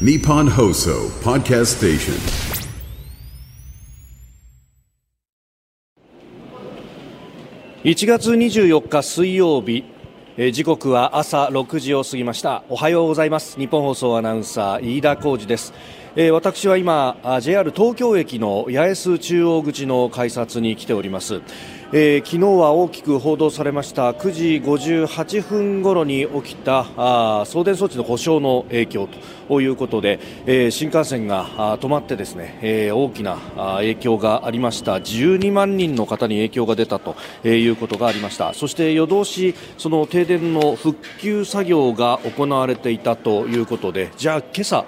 Nippon Hoso Podcast Station. 1月24日水曜日え時刻は朝6時を過ぎました。おはようございます。日本放送アナウンサー飯田浩二です、えー私は今あ JR 東京駅の八重洲中央口の改札に来ております。えー昨日は大きく報道されました9時58分頃に起きたあ送電装置の故障の影響ということで、えー新幹線が止まってですね、えー大きな影響がありました。12万人の方に影響が出たということがありました。そして夜通しその停電の復旧作業が行われていたということでじゃあ今朝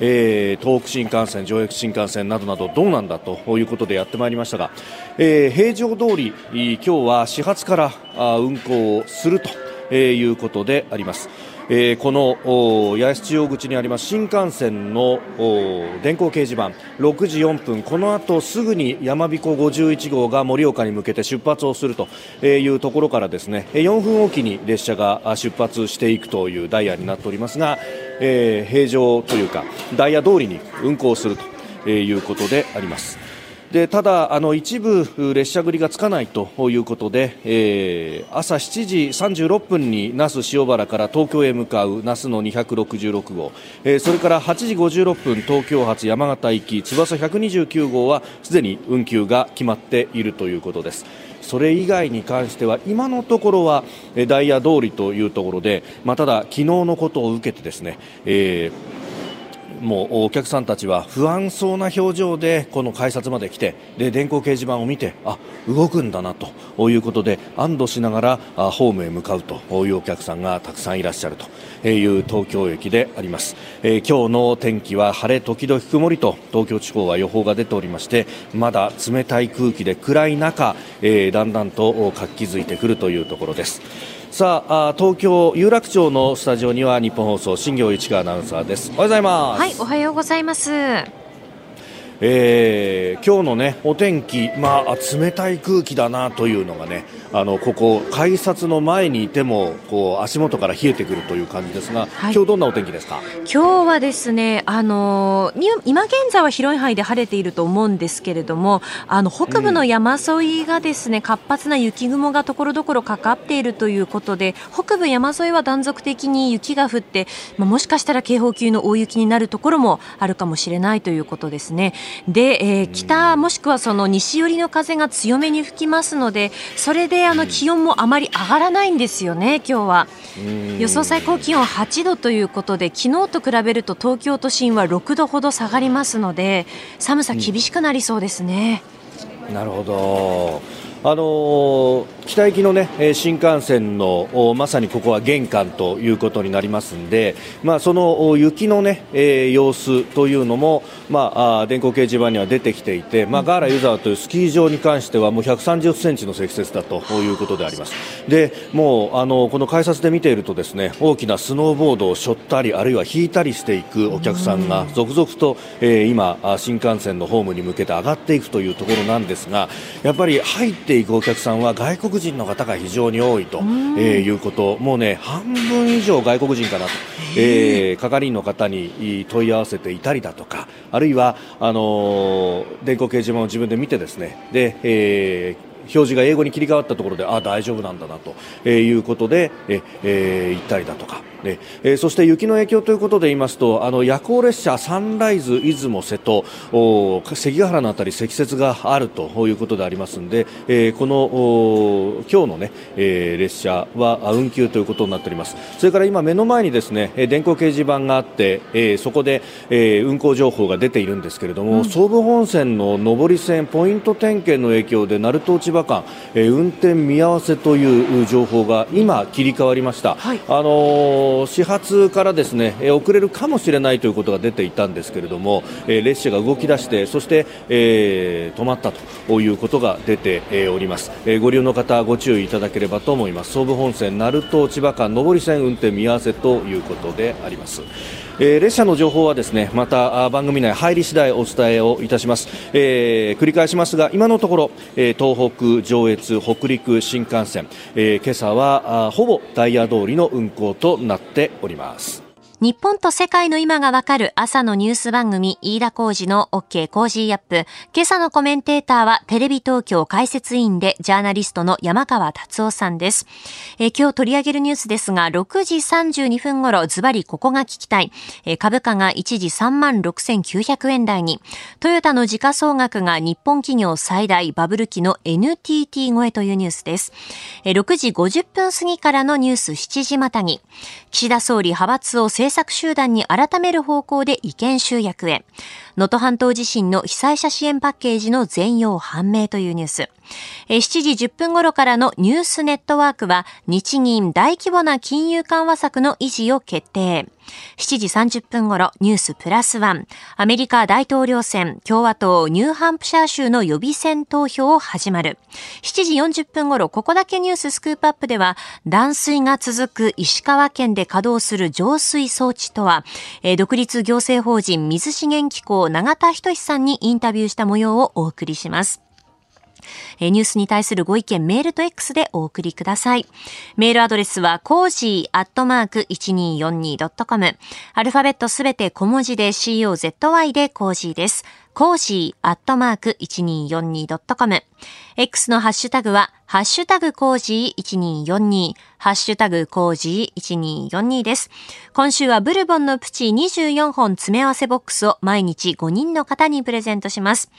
えー東北新幹線、上越新幹線などなどどうなんだということでやってまいりましたが、えー平常通り今日は始発からあ運行をするということであります。えーこの八重洲中央口にあります新幹線の電光掲示板。6時4分。この後すぐに山彦51号が盛岡に向けて出発をするというところからですね。4分おきに列車が出発していくというダイヤになっておりますが、えー平常というかダイヤ通りに運行するということであります。でただ、あの一部列車繰りがつかないということで、えー朝7時36分に那須塩原から東京へ向かう那須の266号、えーそれから8時56分東京発山形行き翼129号はすでに運休が決まっているということです。それ以外に関しては今のところはダイヤ通りというところで、まあ、ただ、昨日のことを受けてですね、えーもうお客さんたちは不安そうな表情でこの改札まで来てで電光掲示板を見てあ動くんだなということで安堵しながらあホームへ向かうというお客さんがたくさんいらっしゃるという東京駅であります、えー今日の天気は晴れ時々曇りと東京地方は予報が出ておりましてまだ冷たい空気で暗い中、えーだんだんと活気づいてくるというところです。さああ東京有楽町のスタジオには日本放送新業市川アナウンサーですおはようございますはい、おはようございます。えー今日のねお天気、まあ、冷たい空気だなというのがねあのここ改札の前にいてもこう足元から冷えてくるという感じですが、はい。今日どんなお天気ですか？今日はですね、あのに今現在は広い範囲で晴れていると思うんですけれども、あの北部の山沿いがですね、活発な雪雲がところどころかかっているということで、北部山沿いは断続的に雪が降って、まあ、もしかしたら警報級の大雪になるところもあるかもしれないということですね。で、えー北もしくはその西寄りの風が強めに吹きますので、それであの気温もあまり上がらないんですよね、今日は。予想最高気温8度ということで昨日と比べると東京都心は6度ほど下がりますので寒さ厳しくなりそうですね。なるほど。あのー北行きのね新幹線のまさにここは玄関ということになりますんで、まあその雪のね、えー様子というのもまああ電光掲示板には出てきていて、まあガーラ湯沢というスキー場に関してはもう130センチの積雪だということであります。で、もうあのこの改札で見ているとですね大きなスノーボードを背負ったりあるいは引いたりしていくお客さんが続々と、えー今新幹線のホームに向けて上がっていくというところなんですが、やっぱり入っていくお客さんは外国人の方が非常に多いと、えーいうこと、もうね半分以上外国人かなと、えー係員の方に問い合わせていたりだとか、あるいはあのー電光掲示板を自分で見てですね、で、えー表示が英語に切り替わったところであ大丈夫なんだなと、えーいうことで、ええー行ったりだとか、ね。えーそして雪の影響ということで言いますとあの夜行列車サンライズ出雲瀬戸お関ヶ原のあたり積雪があるということでありますので、えーこのお今日のね、えー列車はあ運休ということになっております。それから今目の前にですねえー電光掲示板があって、えーそこで、えー運行情報が出ているんですけれども、総武本線の上り線ポイント点検の影響で鳴門千葉間、えー運転見合わせという情報が今切り替わりました、はい。あのー始発からですね、え遅れるかもしれないということが出ていたんですけれども、え列車が動き出してそして、え止まったということが出て、えおります、えご利用の方ご注意いただければと思います。総武本線鳴門千葉間上り線運転見合わせということであります。えー列車の情報はですねまた番組内入り次第お伝えをいたします、えー繰り返しますが今のところ、えー東北上越北陸新幹線、え今朝はほぼダイヤ通りの運行となっております。日本と世界の今がわかる朝のニュース番組、飯田浩司の OK Cozy up。今朝のコメンテーターはテレビ東京解説委員でジャーナリストの山川龍雄さんです。え、今日取り上げるニュースですが、6時32分頃、ズバリここが聞きたい。え、株価が一時3万6900円台に、トヨタの時価総額が日本企業最大バブル期の NTT 超えというニュースです。えー、6時50分過ぎからのニュース7時またぎ。岸田総理派閥を政策集団に改める方向で意見集約へ。能登半島地震の被災者支援パッケージの全容判明というニュース。7時10分頃からのニュースネットワークは日銀大規模な金融緩和策の維持を決定。7時30分頃ニュースプラスワン。アメリカ大統領選共和党ニューハンプシャー州の予備選投票を始まる。7時40分頃ここだけニューススクープアップでは断水が続く石川県で稼働する浄水装置とはえ、独立行政法人水資源機構永田仁さんにインタビューした模様をお送りします。えニュースに対するご意見、メールと X でお送りください。メールアドレスは、コージーアットマーク 1242.com。アルファベットすべて小文字で COZY でコージーです。コージーアットマーク 1242.com。X のハッシュタグは、ハッシュタグコージー1242、ハッシュタグコージー1242です。今週はブルボンのプチ24本詰め合わせボックスを毎日5人の方にプレゼントします。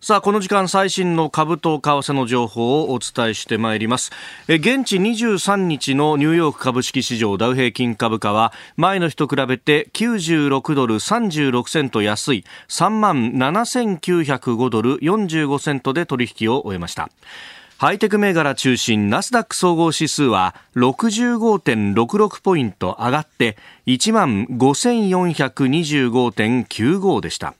さあ、この時間最新の株と為替の情報をお伝えしてまいります。現地23日のニューヨーク株式市場ダウ平均株価は前の日と比べて96ドル36セント安い3万7905ドル45セントで取引を終えました。ハイテク銘柄中心ナスダック総合指数は65.66ポイント上がって1万5425.95でした。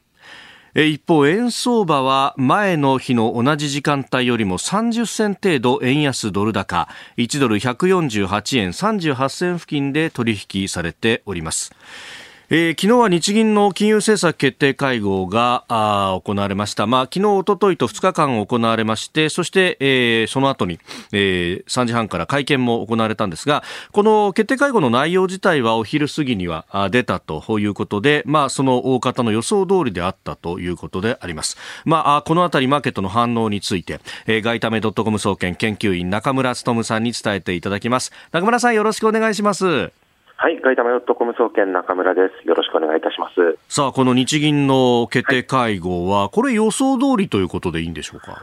一方、円相場は前の日の同じ時間帯よりも30銭程度円安ドル高、1ドル148円38銭付近で取引されております。えー、昨日は日銀の金融政策決定会合が行われました。まあ、昨日、おとといと2日間行われまして、そして、えー、その後に、えー、3時半から会見も行われたんですが、この決定会合の内容自体はお昼過ぎには出たということで、まあ、その大方の予想通りであったということであります。まあ、このあたりマーケットの反応について、えー、外為ドットコム総研研究員中村努さんに伝えていただきます。中村さんよろしくお願いします。はい、ガイタマヨットコム総研中村です。よろしくお願いいたします。さあ、この日銀の決定会合は、はい、これ予想通りということでいいんでしょうか？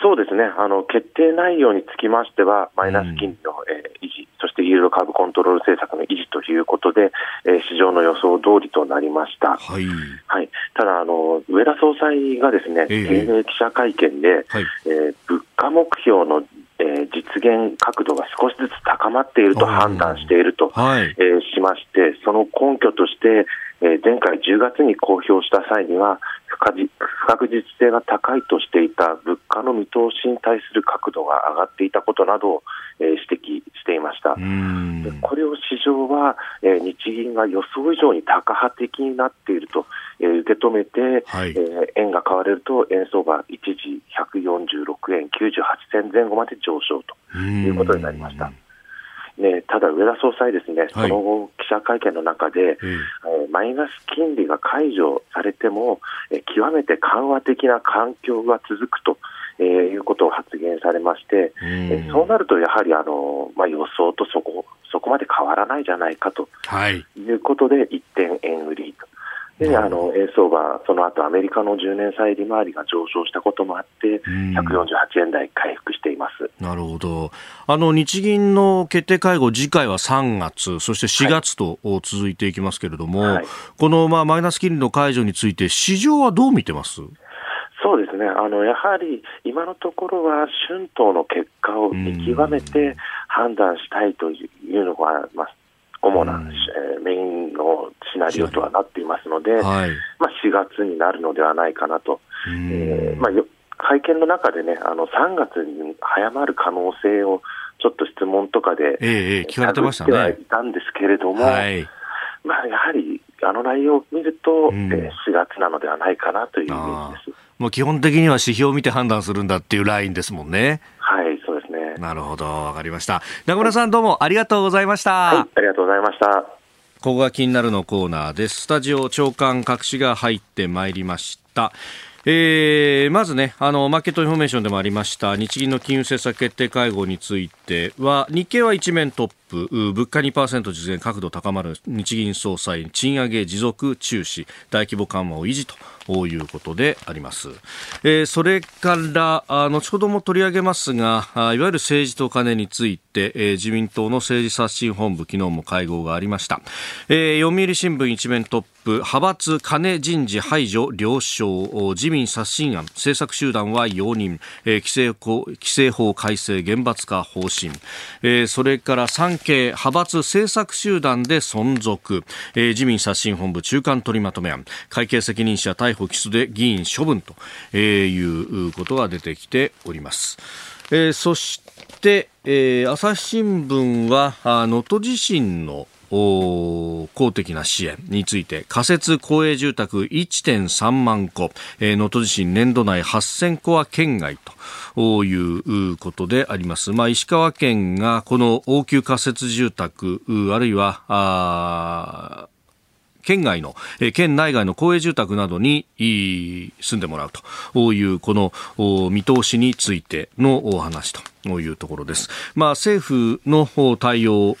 そうですね。あの、決定内容につきましては、マイナス金利の、うん、えー、維持、そしてイールドカーブコントロール政策の維持ということで、えー、市場の予想通りとなりました。はい。はい。ただ、あの、上田総裁がですね、定例記者会見で、はい、えー、物価目標のえー、実現角度が少しずつ高まっていると判断していると、はい、えー、しまして、その根拠として、えー、前回10月に公表した際には不確実性が高いとしていた物価の見通しに対する角度が上がっていたことなどを、えー、指摘していました。これを市場は、えー、日銀が予想以上に高派的になっていると、えー、受け止めて、はい、えー、円が買われると円相場一時146円98銭前後まで上昇ということになりました。ね、ただ、上田総裁ですね、その後、記者会見の中で、えー、マイナス金利が解除されても、えー、極めて緩和的な環境が続くと。えー、いうことを発言されまして、えー、そうなるとやはりあの、まあ、予想とそこそこまで変わらないじゃないかということで、一点円売りとで、あの、円相場、その後アメリカの10年債利回りが上昇したこともあって、148円台回復しています。なるほど。あの、日銀の決定会合、次回は3月、そして4月と続いていきますけれども、はい、この、まあ、マイナス金利の解除について、市場はどう見てます？そうですね、あのやはり今のところは春闘の結果を見極めて判断したいというのが、まあ、主な、うん、えー、メインのシナリオとはなっていますので、はい、まあ、4月になるのではないかなと。えー、まあ、会見の中でね、あの3月に早まる可能性をちょっと質問とかで、ええ、聞かれてましたね。はいたんですけれども、はい、まあ、やはりあの内容を見ると、うん、えー、4月なのではないかなというイメージです。もう基本的には指標を見て判断するんだっていうラインですもんね。はい、ね。なるほど、わかりました。中村さんどうもありがとうございました。はい、ありがとうございました。ここが気になるのコーナーですスタジオ朝刊各紙が入ってまいりましたえー、まずね、あの、マーケットインフォメーションでもありました、日銀の金融政策決定会合については、日経は一面トップ、物価2%実現角度高まる日銀総裁、賃上げ持続注視、大規模緩和を維持ということであります。えー、それからあ、後ほども取り上げますが、いわゆる政治と金について、えー、自民党の政治刷新本部、昨日も会合がありました。えー、読売新聞一面トップ、派閥金人事排除了承、自民刷新案、政策集団は容認、えー、規制法規制法改正厳罰化方針、えー、それから産系派閥政策集団で存続、えー、自民刷新本部中間取りまとめ案、会計責任者逮捕起訴で議員処分ということが出てきております。えー、そして、えー、朝日新聞は能登地震の公的な支援について仮設公営住宅1.3万戸能登、地震年度内8000戸は県外ということであります、まあ、石川県がこの応急仮設住宅あるいは県外の、え県内外の公営住宅などに住んでもらうというこの見通しについてのお話と。いうところです。まあ、政府の対応、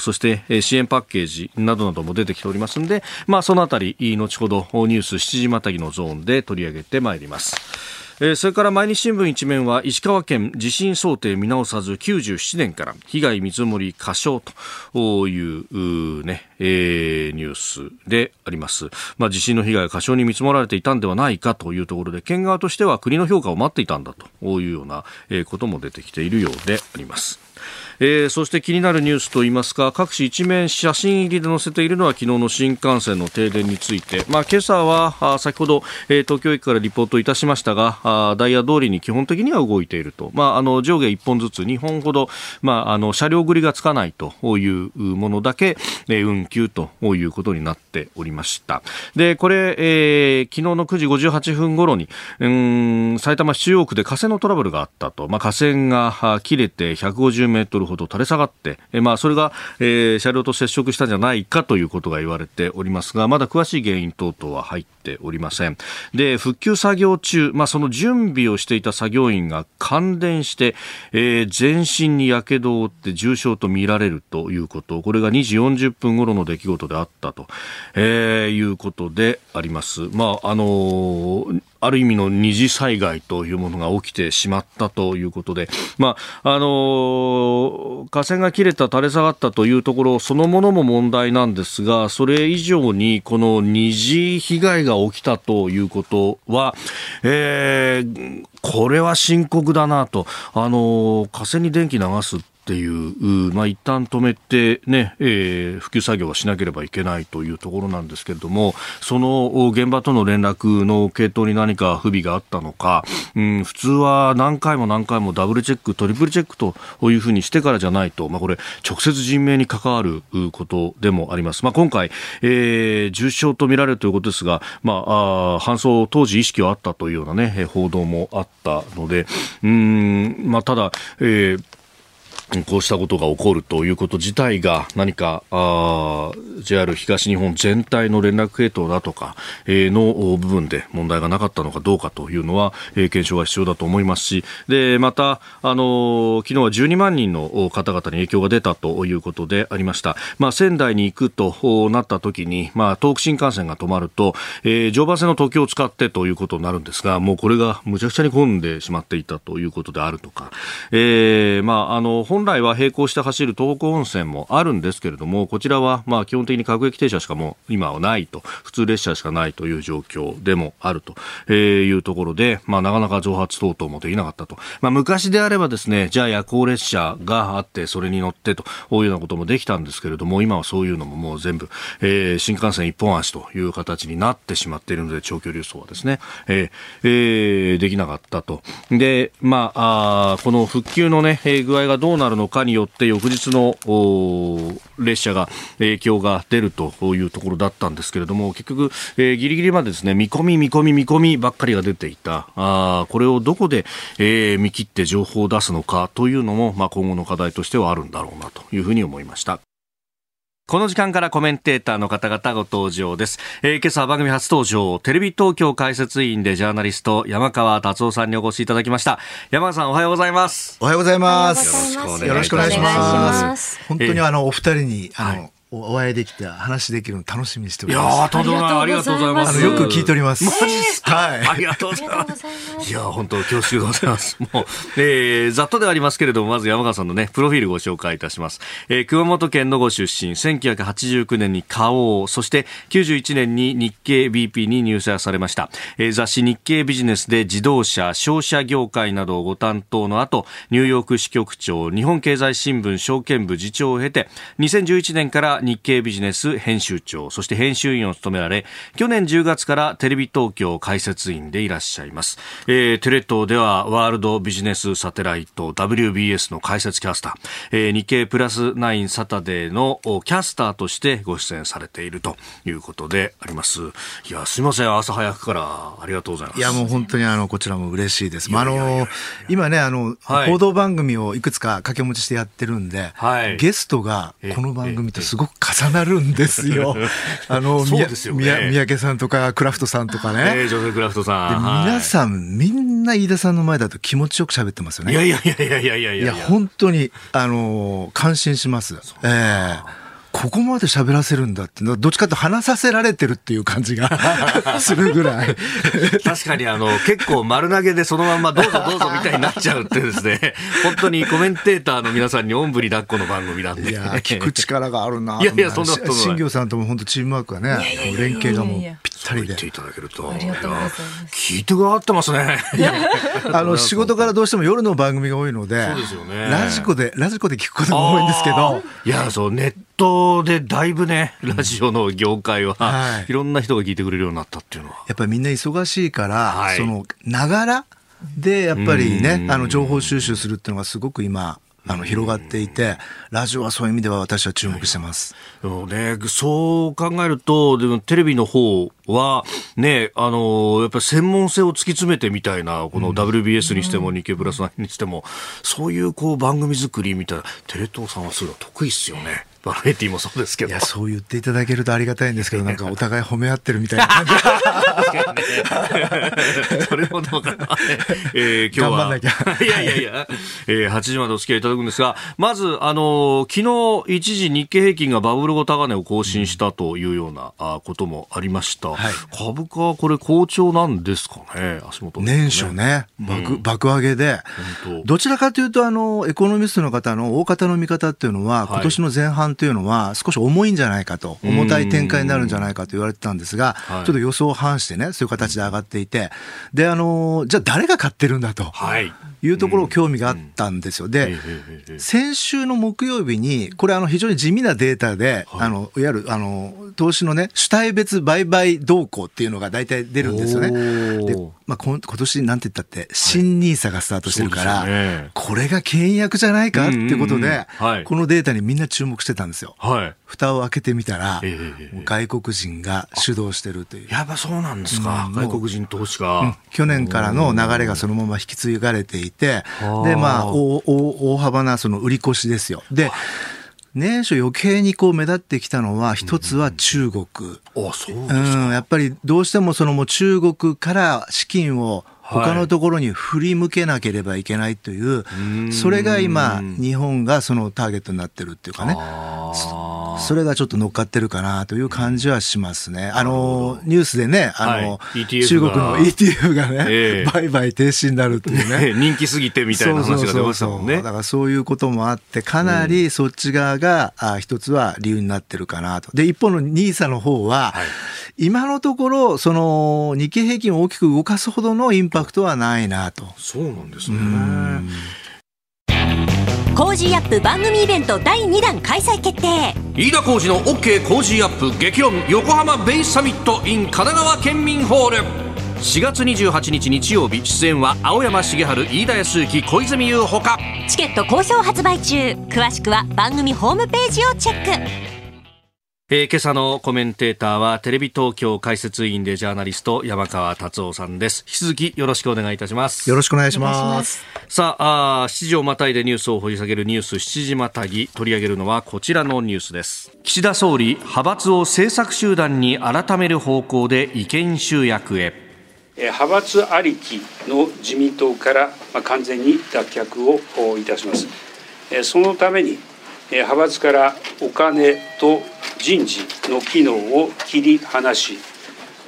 そして支援パッケージなどなども出てきておりますので、まあ、そのあたり、後ほどニュース7時またぎのゾーンで取り上げてまいります。えー、それから毎日新聞一面は石川県地震想定見直さず97年から被害見積もり過小というね、えー、ニュースであります。まあ、地震の被害が過小に見積もられていたんではないかというところで、県側としては国の評価を待っていたんだというようなことも出てきているようであります。えー、そして気になるニュースといいますか各紙一面写真入りで載せているのは昨日の新幹線の停電について、まあ、今朝は先ほど、えー、東京駅からリポートいたしましたがあダイヤ通りに基本的には動いていると、まあ、あの上下1本ずつ2本ほど、まあ、あの車両繰りがつかないというものだけ、えー、運休ということになっておりました。でこれ、えー、昨日の9時58分頃にうん埼玉市中央区で架線のトラブルがあったと、まあ、架線が切れて150メートルほど垂れ下がって、えまあ、それが、えー、車両と接触したんじゃないかということが言われておりますが、まだ詳しい原因等々は入っておりません。で、復旧作業中、まあ、その準備をしていた作業員が感電して、えー、全身に火傷を負って重傷と見られるということ、これが2時40分頃の出来事であったと、えー、いうことであります。まあ、あのーある意味の二次災害というものが起きてしまったということで、まあ、あの河川が切れた、垂れ下がったというところそのものも問題なんですが、それ以上にこの二次被害が起きたということは、えー、これは深刻だなと、あの河川に電気流すっていう、まあ、一旦止めてね、えー、復旧作業はしなければいけないというところなんですけれども、その現場との連絡の系統に何か不備があったのか、うん、普通は何回も何回もダブルチェック、トリプルチェックというふうにしてからじゃないと、まあ、これ、直接人命に関わることでもあります。まあ、今回、えー、重傷とみられるということですが、まあ、あ搬送当時意識はあったというようなね、報道もあったので、うん、まあ、ただ、えーこうしたことが起こるということ自体が何かあ JR 東日本全体の連絡系統だとか、えー、の部分で問題がなかったのかどうかというのは、えー、検証が必要だと思いますしでまた、あのー、昨日は12万人の方々に影響が出たということでありました、まあ、仙台に行くとなった時に、まあ、東北新幹線が止まると、えー、常磐線の東京を使ってということになるんですがもうこれがむちゃくちゃに混んでしまっていたということであるとか、えーまあ、あの本本来は並行して走る東北温泉もあるんですけれども、こちらはまあ基本的に各駅停車しかも今はないと、普通列車しかないという状況でもあるというところで、まあ、なかなか増発等々もできなかったと。まあ、昔であればですね、じゃあ夜行列車があって、それに乗ってというようなこともできたんですけれども、今はそういうのももう全部、えー、新幹線一本足という形になってしまっているので、長距離輸送はですね、えーえー、できなかったと。で、まあ、あこの復旧のねえ、具合がどうなるのかによって翌日の列車が影響が出るというところだったんですけれども結局、えー、ギリギリまでですね見込み見込み見込みばっかりが出ていたあこれをどこで、えー、見切って情報を出すのかというのも、まあ、今後の課題としてはあるんだろうなというふうに思いました。この時間からコメンテーターの方々ご登場です。えー、今朝番組初登場、テレビ東京解説委員でジャーナリスト、山川達夫さんにお越しいただきました。山川さん、おはようございます。おはようございます。よろしくお願いします。本当にあの、お二人に、あの、はいお会いできて話できるの楽しみにしております。いやとんでもないありがとうございます。よく聞いております。マジですか？はい。ありがとうございます。いや本当恐縮でございます。もう、えー、ざっとではありますけれどもまず山川さんのねプロフィールご紹介いたします。えー、熊本県のご出身、1989年に花王、そして91年に日経 BP に入社されました。えー、雑誌日経ビジネスで自動車、商社業界などをご担当の後、ニューヨーク支局長、日本経済新聞証券部次長を経て、2011年から日経ビジネスス編集長、そして編集員を務められ、去年10月からテレビ東京解説員でいらっしゃいます。えー、テレ東ではワールドビジネスサテライト WBS の解説キャスター、えー、日経プラスナインサタデーのキャスターとしてご出演されているということであります。いや、すみません、朝早くからありがとうございます。いや、もう本当にあの、こちらも嬉しいです。まあ、あの、今ね、あの、はい、報道番組をいくつか掛け持ちしてやってるんで、はい、ゲストがこの番組とすごく重なるんですよ。あの、そうですよ、ね、三宅さんとかクラフトさんとかね。えー、ジョセクラフトさん。皆さん、みんな飯田さんの前だと気持ちよく喋ってますよね。いやいやいやいやいやいやいや。本当に、あの、感心します。ええーここまで喋らせるんだってどっちかと話させられてるっていう感じが するぐらい。確かにあの結構丸投げでそのままどうぞどうぞみたいになっちゃうってですね。本当にコメンテーターの皆さんにおんぶに抱っこの番組なんで。いや聞く力があるないやいやそんなこと新業さんとも本当チームワークがね連携がもうぴったりで言っていただけると。聞いてくださってますね。あの仕事からどうしても夜の番組が多いのでそうですよね。ラジコでラジコで聞くことが多いんですけど。いやそうネットでだいぶね、ラジオの業界は、はい、いろんな人が聞いてくれるようになったっていうのは。やっぱりみんな忙しいから、はい、その、ながらで、やっぱりね、あの、情報収集するっていうのがすごく今、あの広がっていて、ラジオはそういう意味では私は注目してます。はい、ね、そう考えると、でもテレビの方は、ね、あの、やっぱり専門性を突き詰めてみたいな、この WBS にしても、日経プラスにしても、そういうこう番組作りみたいな、テレ東さんはそういうの得意っすよね。バラエティもそうですけど。いや、そう言っていただけるとありがたいんですけど、なんかお互い褒め合ってるみたいな感じ。それほどかな。えー、今日は。いやいやいや、えー、8時までお付き合いいただくんですが、まず、あの昨日一時日経平均がバブル後高値を更新したというような、あこともありました。はい、株価はこれ好調なんですかね、足元、ね、年初ね、爆、うん、爆上げで、どちらかというと、あの、エコノミストの方の大方の見方っていうのは、今年の前半というのは少し重いんじゃないかと、重たい展開になるんじゃないかと言われてたんですが、ちょっと予想を反してね、そういう形で上がっていて、で、あの、じゃあ誰が買ってるんだと。はいいうところを興味があったんですよ。で、先週の木曜日に、これあの非常に地味なデータで、あの、いわゆるあの、投資のね、主体別売買動向っていうのが大体出るんですよね。で、まあ、今年なんて言ったって、新ニーサがスタートしてるから、これが倹約じゃないかっていうことで、このデータにみんな注目してたんですよ。蓋を開けてみたら、外国人が主導してるという。やっぱそうなんですか、外国人投資家、去年からの流れがそのまま引き継がれていて、で、まあ、大大幅なその売り越しですよ。で、年初余計にこう目立ってきたのは、一つは中国。うん、あ、そうですか。うん、やっぱりどうしてもそのもう中国から資金を他のところに振り向けなければいけないという、それが今、日本がそのターゲットになってるっていうかね。それがちょっと乗っかってるかなという感じはしますね。あの、ニュースでね、あの、はい、中国の ETF がね、えー、売買停止になるっていうね。人気すぎてみたいな話が出ましたもんね。だからそういうこともあって、かなりそっち側が、あ一つは理由になってるかなと。で、一方の NISA の方は、はい、今のところ、その、日経平均を大きく動かすほどのインパクトはないなと。そうなんですね。 Cozy up 番組イベント第2弾開催決定。飯田浩二の OK コージーアップ激論横浜ベイサミット in 神奈川県民ホール。4月28日日曜日出演は青山繁晴飯田康之小泉悠ほか。チケット好評発売中。詳しくは番組ホームページをチェックえー、今朝のコメンテーターはテレビ東京解説委員でジャーナリスト山川達夫さんです。引き続きよろしくお願いいたします。よろしくお願いします。さああ7時をまたいでニュースを掘り下げるニュース7時またぎ。取り上げるのはこちらのニュースです。岸田総理派閥を政策集団に改める方向で意見集約へ。派閥ありきの自民党から完全に脱却をいたします。そのために派閥からお金と人事の機能を切り離し、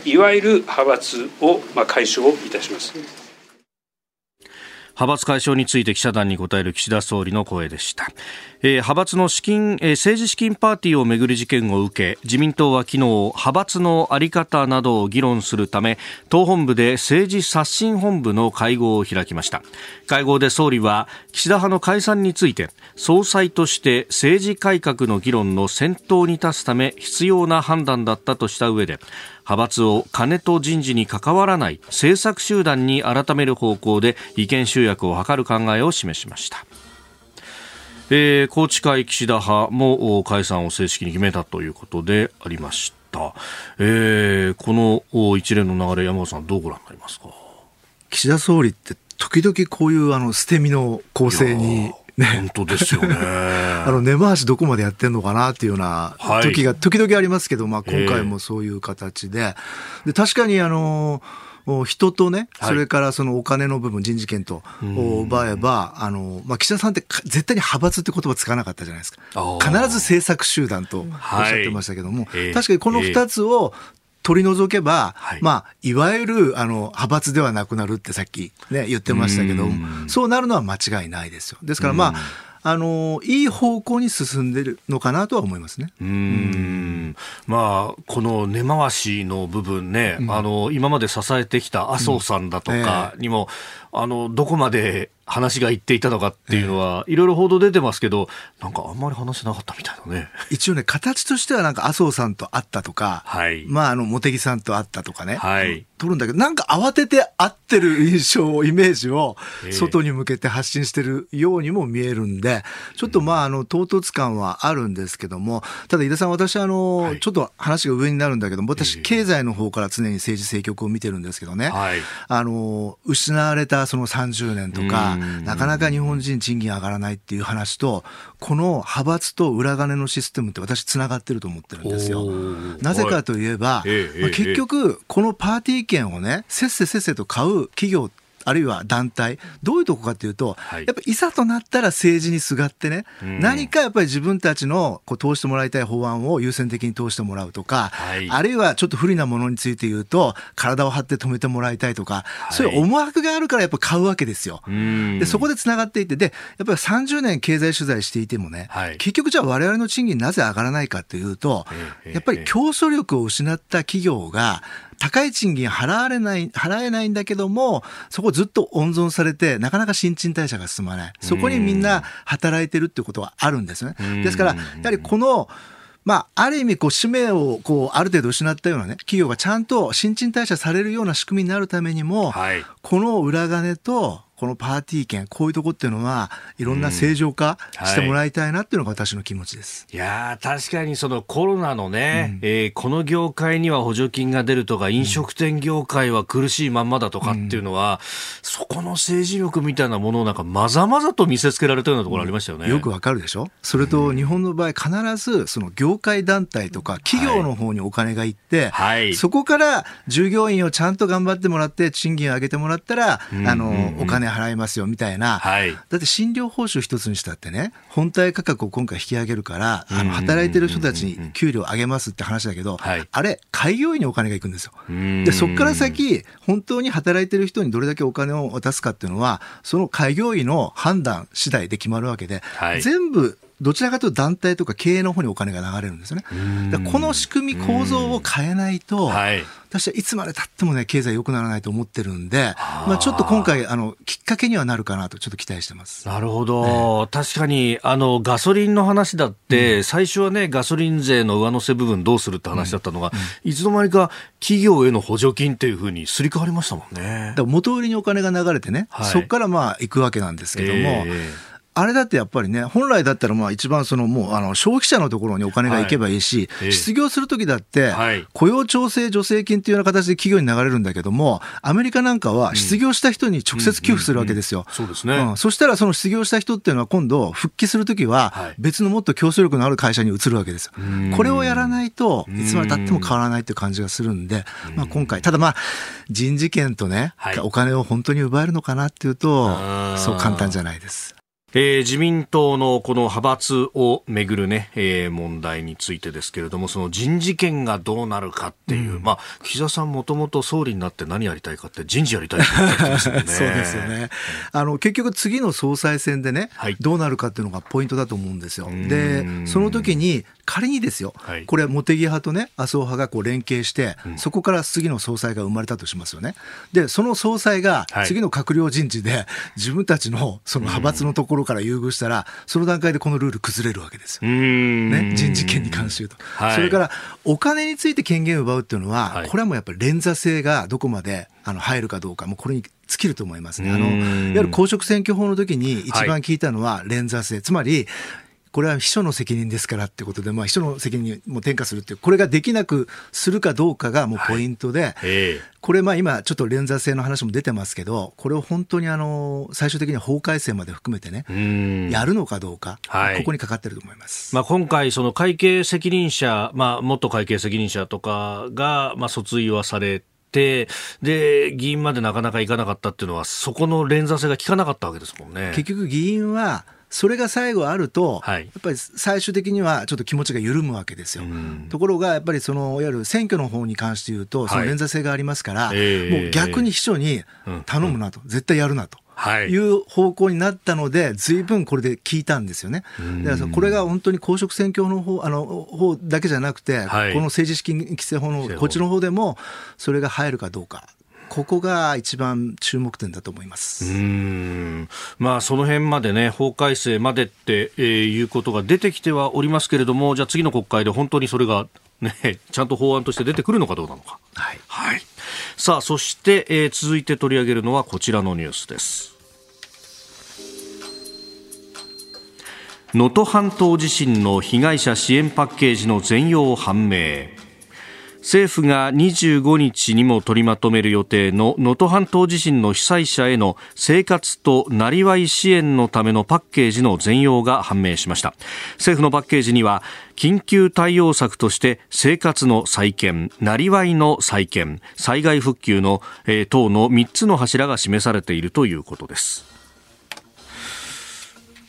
いわゆる派閥を解消いたします。派閥解消について記者団に答える岸田総理の声でした。えー、派閥の資金、えー、政治資金パーティーをめぐる事件を受け、自民党は昨日、派閥のあり方などを議論するため、党本部で政治刷新本部の会合を開きました。会合で総理は、岸田派の解散について、総裁として政治改革の議論の先頭に立つため必要な判断だったとした上で、派閥を金と人事に関わらない政策集団に改める方向で意見集約を図る考えを示しました。えー、高知会岸田派も解散を正式に決めたということでありました。えー、この一連の流れ、山本さん、どうご覧になりますか？岸田総理って時々こういうあの捨て身の構成にね、本当ですよね。あの根回しどこまでやってんのかなっていうような時が時々ありますけど、まあ今回もそういう形で、で確かにあの人とね、それからそのお金の部分、人事権と奪えば、あの、まあ、岸田さんって絶対に派閥って言葉使わなかったじゃないですか。必ず政策集団とおっしゃってましたけども、確かにこの二つを取り除けば、はい、まあ、いわゆる、あの、派閥ではなくなるってさっきね、言ってましたけどそうなるのは間違いないですよ。ですからまあ、あのいい方向に進んでるのかなとは思いますね。うん、まあこの根回しの部分ね、うん、あの今まで支えてきた麻生さんだとかにも、うん。えー、あのどこまで話が言っていたのかっていうのは、いろいろ報道出てますけど、なんかあんまり話しなかったみたいなね。一応ね、形としてはなんか麻生さんと会ったとか、はい、まああの、茂木さんと会ったとかね、はい、取るんだけど、なんか慌てて会ってる印象、イメージを外に向けて発信してるようにも見えるんで、ちょっとまああの、唐突感はあるんですけども、ただ井田さん、私あの、はい、ちょっと話が上になるんだけども、私、経済の方から常に政治政局を見てるんですけどね、はい、あの、失われたその30年とか、なかなか日本人賃金上がらないっていう話と、この派閥と裏金のシステムって私つながってると思ってるんですよ。なぜかといえば、まあ、結局、このパーティー券をね、せっせせっせと買う企業ってあるいは団体、どういうとこかというと、はい、やっぱいざとなったら政治にすがってね、うん、何かやっぱり自分たちのこう通してもらいたい法案を優先的に通してもらうとか、はい、あるいはちょっと不利なものについて言うと、体を張って止めてもらいたいとか、はい、そういう思惑があるからやっぱ買うわけですよ。でそこでつながっていて、で、やっぱり30年経済取材していてもね、結局じゃあ我々の賃金なぜ上がらないかというと、やっぱり競争力を失った企業が、高い賃金払われない、払えないんだけども、そこずっと温存されて、なかなか新陳代謝が進まない。そこにみんな働いてるってことはあるんですね。ですから、やはりこの、まあ、ある意味、こう、使命を、こう、ある程度失ったようなね、企業がちゃんと新陳代謝されるような仕組みになるためにも、はい、この裏金と、このパーティー券、こういうとこっていうのは、いろんな正常化してもらいたいなっていうのが私の気持ちです。うんはい、いや確かにそのコロナのね、うん、えー、この業界には補助金が出るとか、飲食店業界は苦しいまんまだとかっていうのは、うん、そこの政治力みたいなものをなんかまざまざと見せつけられたようなところありましたよね。よくわかるでしょ？それと日本の場合、必ずその業界団体とか企業の方にお金がいって、はい、そこから従業員をちゃんと頑張ってもらって、賃金を上げてもらったら、あの、お金払いますよみたいな、はい、だって診療報酬一つにしたってね、本体価格を今回引き上げるから、あの働いてる人たちに給料上げますって話だけど、はい、あれ、開業医にお金がいくんですよ。で、そこから先、本当に働いてる人にどれだけお金を渡すかっていうのは、その開業医の判断次第で決まるわけで、はい、全部どちらかというと団体とか経営の方にお金が流れるんですね。この仕組み構造を変えないと、私はいつまでたってもね、経済良くならないと思ってるんで、まあちょっと今回、あの、きっかけにはなるかなとちょっと期待してます。なるほど。確かに、あの、ガソリンの話だって、うん、最初はね、ガソリン税の上乗せ部分どうするって話だったのが、うん。うん、いつの間にか企業への補助金っていうふうにすり替わりましたもんね。だ元売りにお金が流れてね、はい、そこからまあ行くわけなんですけども、えーあれだってやっぱりね、本来だったらまあ一番そのもうあの消費者のところにお金が行けばいいし、はい、失業するときだって、雇用調整助成金というような形で企業に流れるんだけども、アメリカなんかは失業した人に直接給付するわけですよ。そうですね、うん。そしたらその失業した人っていうのは今度復帰するときは別のもっと競争力のある会社に移るわけですよ。これをやらないといつまでたっても変わらないっていう感じがするんで、まあ今回、ただまあ人事権とね、はい、お金を本当に奪えるのかなっていうと、そう簡単じゃないです。えー、自民党のこの派閥をめぐるね、えー、問題についてですけれども、その人事権がどうなるかっていう、うん、まあ、岸田さんもともと総理になって何やりたいかって人事やりたいって言ってますよね。そうですよね。あの、結局次の総裁選でね、はい、どうなるかっていうのがポイントだと思うんですよ。で、その時に仮にですよ、はい、これ茂木派とね、麻生派がこう連携して、うん、そこから次の総裁が生まれたとしますよね。で、その総裁が次の閣僚人事で、自分たちのその派閥のところから優遇したら、その段階でこのルール崩れるわけですよ。ね、人事権に関して言うと。はい、それから、お金について権限を奪うっていうのは、はい、これはもうやっぱり連座制がどこまであの入るかどうか、もうこれに尽きると思いますね。あの、いわゆる公職選挙法の時に一番聞いたのは連座制。はい、つまり、これは秘書の責任ですからってことで、まあ、秘書の責任にも転嫁するっていう、これができなくするかどうかがもうポイントで、はい。えー、これ、まあ今、ちょっと連座制の話も出てますけど、これを本当にあの最終的には法改正まで含めてね、やるのかどうか、はい、ここにかかってると思います、まあ、今回、その会計責任者、まあ、元会計責任者とかが、まあ、訴追はされて、で、議員までなかなかいかなかったっていうのは、そこの連座性が効かなかったわけですもんね。結局、議員はそれが最後あると、はい、やっぱり最終的にはちょっと気持ちが緩むわけですよ。ところが、やっぱりそのいわゆる選挙の方に関して言うと、その連座性がありますから、はい、もう逆に秘書に頼むなと、うん、絶対やるなと。い、う方向になったので、ずいぶんこれで聞いたんですよね。だからこれが本当に公職選挙の方あの方だけじゃなくて、はい、この政治資金規正法のこっちの方でも、それが入るかどうか。ここが一番注目点だと思いますうんまあ、その辺までね、法改正までって、えー、いうことが出てきてはおりますけれども、じゃあ次の国会で本当にそれが、ね、ちゃんと法案として出てくるのかどうなのか。はい。はい、さあ、そして、えー、続いて取り上げるのはこちらのニュースです。能登半島地震の被害者支援パッケージの全容判明。政府が25日にも取りまとめる予定の能登半島地震の被災者への生活となりわい支援のためのパッケージの全容が判明しました。政府のパッケージには緊急対応策として生活の再建、なりわいの再建、災害復旧の、えー、等の3つの柱が示されているということです。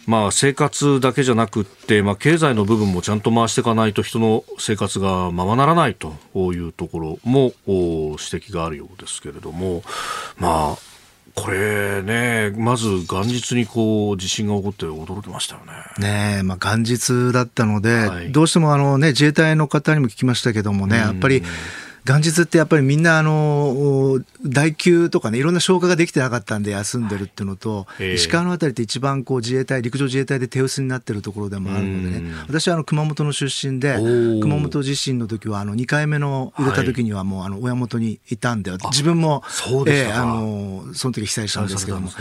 まあ、生活だけじゃなくって、まあ、経済の部分もちゃんと回していかないと人の生活がままならないというところも指摘があるようですけれども、まあ、これね、まず元日にこう地震が起こって驚きましたよね。ねまあ、元日だったので、はい、どうしてもあの、ね、自衛隊の方にも聞きましたけどもね、やっぱり元日ってやっぱりみんなあの代休とかねいろんな消化ができてなかったんで休んでるっていうのと、はい、石川のあたりって一番こう自衛隊陸上自衛隊で手薄になってるところでもあるのでね私はあの熊本の出身で熊本地震の時はあの2回目の入れた時にはもうあの親元にいたんで、自分もそうでえー、あのその時被災したんですけども、ね、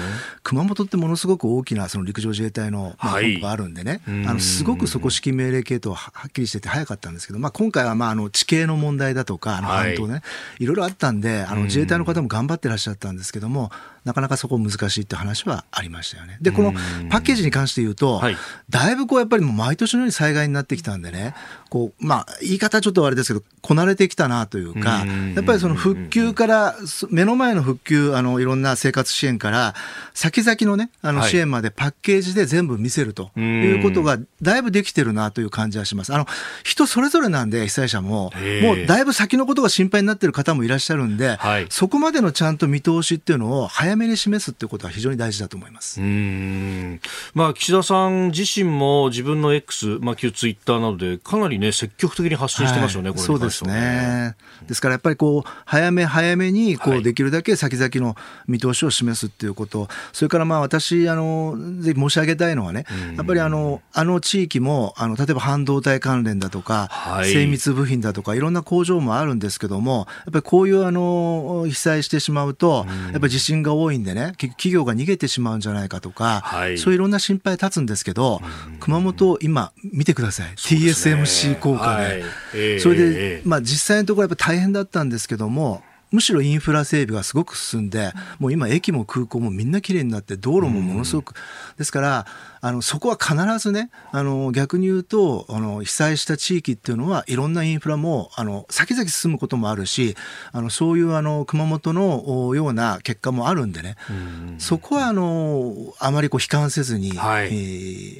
熊本ってものすごく大きなその陸上自衛隊の、まあ、本部があるんでね、はい、あのすごくそこ指揮命令系統ははっきりしてて早かったんですけど、まあ、今回はまああの地形の問題だとかあの半島ね、はい、いろいろあったんであの自衛隊の方も頑張ってらっしゃったんですけども、なかなかそこ難しいって話はありましたよね。で、このパッケージに関して言うと、はい、だいぶこうやっぱりもう毎年のように災害になってきたんでね、こう、まあ、言い方ちょっとあれですけど、こなれてきたなというか、やっぱりその復旧から、目の前の復旧、あの、いろんな生活支援から、先々のね、あの、支援までパッケージで全部見せるということが、だいぶできてるなという感じはします。あの、人それぞれなんで、被災者も、もうだいぶ先のことが心配になってる方もいらっしゃるんで、はい、そこまでのちゃんと見通しっていうのを早めに示すっていうことは非常に大事だと思います。うん。まあ、岸田さん自身も自分の X、まあ、旧ツイッターなどでかなり、ね、積極的に発信してますよね、はい、そうですね。ですからやっぱりこう早め早めにこうできるだけ先々の見通しを示すっていうこと、はい、それからまあ私あの、ぜひ申し上げたいのはね、やっぱりあのあの地域もあの例えば半導体関連だとか、はい、精密部品だとか、いろんな工場もあるんですけども、やっぱりこういうあの被災してしまうと、やっぱり地震が多多いんでね、企業が逃げてしまうんじゃないかとか、はい、そういういろんな心配立つんですけど、熊本、今、見てください、ね、TSMC 効果で、はい。えー、それで、まあ、実際のところ、やっぱ大変だったんですけども、むしろインフラ整備がすごく進んで、もう今、駅も空港もみんな綺麗になって、道路もものすごく、ですから、あのそこは必ずねあの逆に言うとあの被災した地域っていうのはいろんなインフラもあの先々進むこともあるしあのそういうあの熊本のような結果もあるんでね。そこはあのあまりこう悲観せずに、はい、え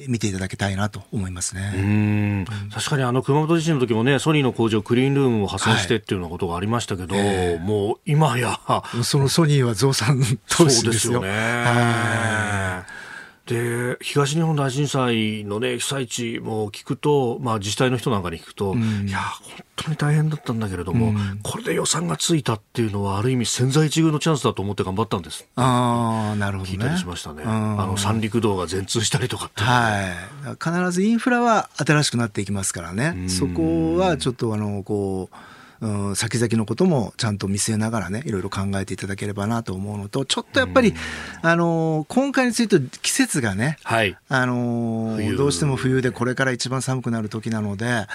ー、見ていただきたいなと思いますね。確かにあの熊本地震の時もねソニーの工場クリーンルームを破損してっていうようなことがありましたけど、はいえ。ー、もう今や。そのソニーは増産投資ですよ。そうですよね。はいで東日本大震災の、ね、被災地も聞くと、まあ、自治体の人なんかに聞くと、うん、いや、本当に大変だったんだけれども、うん、これで予算がついたっていうのは、ある意味、千載一遇のチャンスだと思って頑張ったんです。あなるほど、ね、聞いたりしましたね、あの三陸道が全通したりとかはい、必ずインフラは新しくなっていきますからね、そこはちょっとあのこう。うん、先々のこともちゃんと見据えながらねいろいろ考えていただければなと思うのとちょっとやっぱり、あの今回について季節がね、はい、あのどうしても冬でこれから一番寒くなる時なので。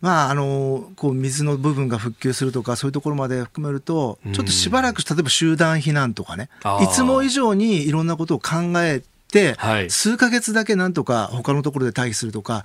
まあ、あのこう水の部分が復旧するとかそういうところまで含めるとちょっとしばらく例えば集団避難とかねいつも以上にいろんなことを考えて、はい、数か月だけなんとか他のところで退避するとか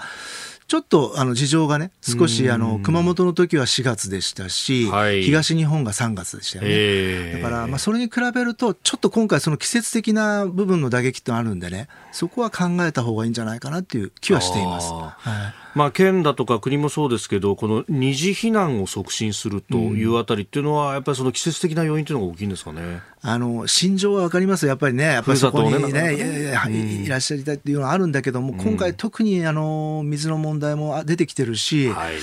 ちょっとあの事情がね、少しあの熊本の時は4月でしたし、はい、東日本が3月でしたよね。だから、まあ、それに比べると、ちょっと今回、その季節的な部分の打撃ってあるんでね、そこは考えた方がいいんじゃないかなっていう気はしています。はいまあ、県だとか国もそうですけど、この二次避難を促進するというあたりっていうのは、やっぱりその季節的な要因というのが大きいんですかね？あの心情は分かりますやっぱりね、やっぱりそこにね、ね。いらっしゃりたいっていうのはあるんだけども、今回、特にあの水の問題も出てきてるし、はい